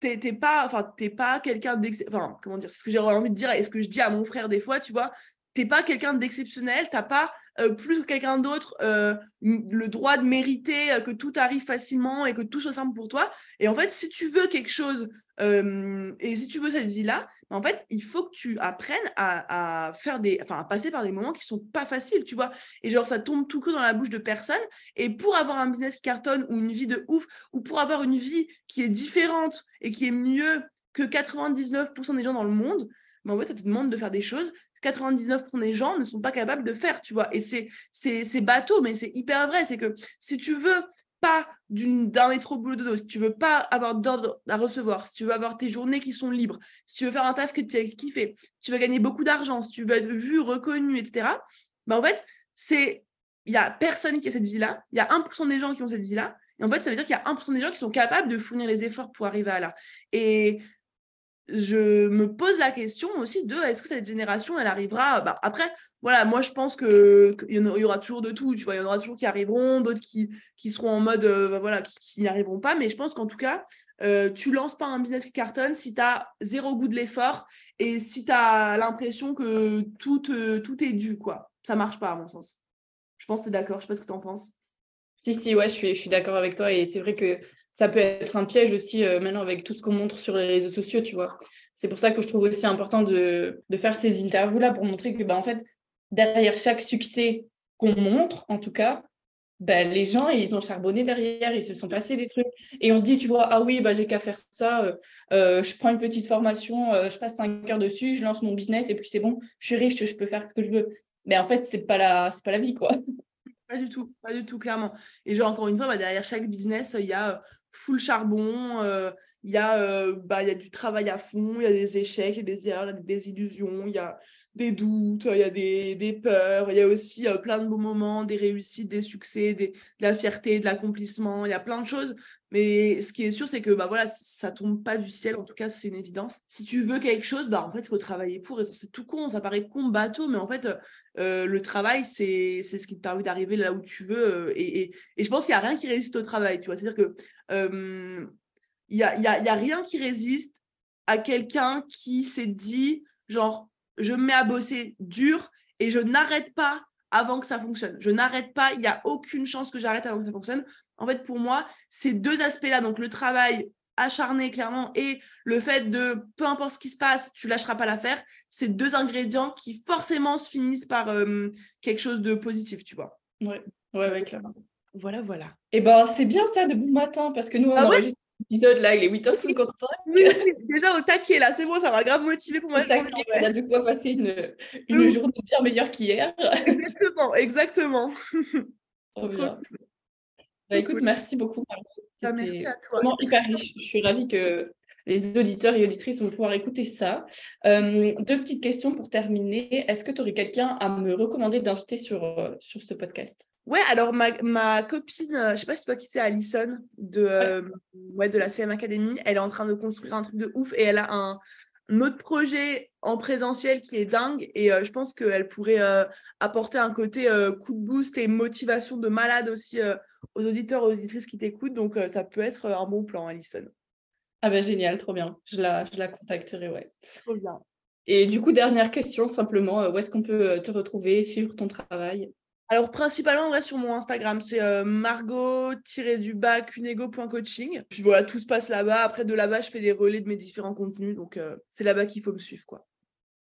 t'es pas enfin t'es pas quelqu'un enfin comment dire ce que j'ai envie de dire et ce que je dis à mon frère des fois tu vois t'es pas quelqu'un d'exceptionnel, t'as pas euh, plus que quelqu'un d'autre euh, le droit de mériter euh, que tout arrive facilement et que tout soit simple pour toi. Et en fait, si tu veux quelque chose et si tu veux cette vie-là, ben, en fait, il faut que tu apprennes à, faire des, enfin, à passer par des moments qui sont pas faciles, tu vois. Et genre, ça tombe tout que dans la bouche de personne. Et pour avoir un business qui cartonne ou une vie de ouf, ou pour avoir une vie qui est différente et qui est mieux que 99% des gens dans le monde, mais en fait, ça te demande de faire des choses 99% des gens ne sont pas capables de faire, tu vois. Et c'est, bateau, mais c'est hyper vrai. C'est que si tu veux pas d'un métro boulot de dos, si tu veux pas avoir d'ordre à recevoir, si tu veux avoir tes journées qui sont libres, si tu veux faire un taf que tu as kiffé, si tu veux gagner beaucoup d'argent, si tu veux être vu, reconnu, etc., ben en fait, c'est il y a personne qui a cette vie-là, il y a 1% des gens qui ont cette vie-là, et en fait, ça veut dire qu'il y a 1% des gens qui sont capables de fournir les efforts pour arriver à là. Et je me pose la question aussi de est-ce que cette génération elle arrivera bah, après voilà moi je pense qu'il y, aura toujours de tout tu vois il y en aura toujours qui arriveront d'autres qui, qui seront en mode euh, bah, voilà qui n'y arriveront pas mais je pense qu'en tout cas euh, tu lances pas un business qui cartonne si tu as zéro goût de l'effort et si tu as l'impression que tout, tout est dû quoi. Ça marche pas à mon sens. Je pense que tu es d'accord je sais pas ce que tu en penses. Si si ouais je suis, je suis d'accord avec toi et c'est vrai que ça peut être un piège aussi euh, maintenant avec tout ce qu'on montre sur les réseaux sociaux, tu vois. C'est pour ça que je trouve aussi important de, de faire ces interviews-là pour montrer que, bah, en fait, derrière chaque succès qu'on montre, en tout cas, bah, les gens, ils ont charbonné derrière, ils se sont passés des trucs. Et on se dit, tu vois, ah oui, bah, j'ai qu'à faire ça, euh, euh, je prends une petite formation, je passe cinq heures dessus, je lance mon business et puis c'est bon, je suis riche, je peux faire ce que je veux. Mais en fait, c'est pas la, pas la vie, quoi. Pas du tout, pas du tout, clairement. Et genre, encore une fois, bah, derrière chaque business, il y a full charbon, euh, il y, a, euh, bah, y a du travail à fond, il y a des échecs, il y a des erreurs, des désillusions, il y a des doutes, il y a des, des peurs, il y a aussi euh, plein de beaux moments, des réussites, des succès, de la fierté, de l'accomplissement, il y a plein de choses. Mais ce qui est sûr, c'est que bah, voilà, ça tombe pas du ciel, en tout cas, c'est une évidence. Si tu veux quelque chose, bah, en fait, il faut travailler pour. C'est tout con, ça paraît con, bateau, mais en fait, le travail, c'est ce qui te permet d'arriver là où tu veux. Et, et, et je pense qu'il n'y a rien qui résiste au travail, tu vois. C'est-à-dire que il n'y a, y a, y a rien qui résiste à quelqu'un qui s'est dit, genre, je me mets à bosser dur et je n'arrête pas avant que ça fonctionne. Je n'arrête pas, il n'y a aucune chance que j'arrête avant que ça fonctionne. En fait, pour moi, ces deux aspects-là, donc le travail acharné clairement et le fait de peu importe ce qui se passe, tu lâcheras pas l'affaire, c'est deux ingrédients qui forcément se finissent par quelque chose de positif, tu vois. Ouais, ouais, ouais clairement. Voilà, voilà. Et eh ben, c'est bien ça de bon matin parce que nous, on ah enregistre l'épisode là, il est 8h55. Oui, déjà au taquet là, c'est bon, ça m'a grave motivé pour ma journée. On a de quoi passer une, une journée bien meilleure qu'hier. exactement, exactement. Trop bien. Bah, écoute, merci beaucoup. Bah, merci à toi. Vraiment hyper riche. Je suis ravie que les auditeurs et auditrices vont pouvoir écouter ça. Euh, deux petites questions pour terminer. Est-ce que tu aurais quelqu'un à me recommander d'inviter sur, euh, sur ce podcast? Ouais, alors ma, ma copine, euh, je sais pas si toi qui sais, Alison de, ouais. de la CM Academy, elle est en train de construire un truc de ouf et elle a un, autre projet en présentiel qui est dingue et je pense qu'elle pourrait apporter un côté coup de boost et motivation de malade aussi aux auditeurs et aux auditrices qui t'écoutent. Donc ça peut être un bon plan, Alison. Ah ben génial, trop bien. Je la, je la contacterai, ouais. Trop bien. Et du coup, dernière question, simplement, euh, où est-ce qu'on peut euh, te retrouver, suivre ton travail? Alors, principalement, on reste sur mon Instagram. C'est euh, margot-du-bas cunego.coaching. Puis voilà, tout se passe là-bas. Après, de là-bas, je fais des relais de mes différents contenus. Donc, c'est là-bas qu'il faut me suivre, quoi.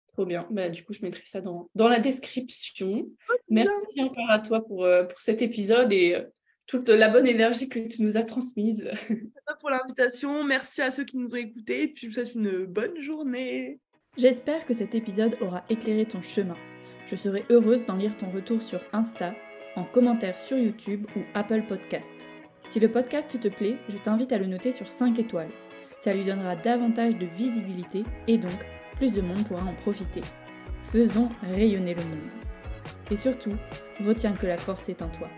Trop bien. Bah, du coup, je mettrai ça dans, dans la description. Merci encore à toi pour, pour cet épisode et toute la bonne énergie que tu nous as transmise. Merci pour l'invitation. Merci à ceux qui nous ont écoutés. Et puis, je vous souhaite une bonne journée. J'espère que cet épisode aura éclairé ton chemin. Je serai heureuse d'en lire ton retour sur Insta, en commentaire sur YouTube ou Apple Podcast. Si le podcast te plaît, je t'invite à le noter sur 5 étoiles. Ça lui donnera davantage de visibilité et donc plus de monde pourra en profiter. Faisons rayonner le monde. Et surtout, retiens que la force est en toi.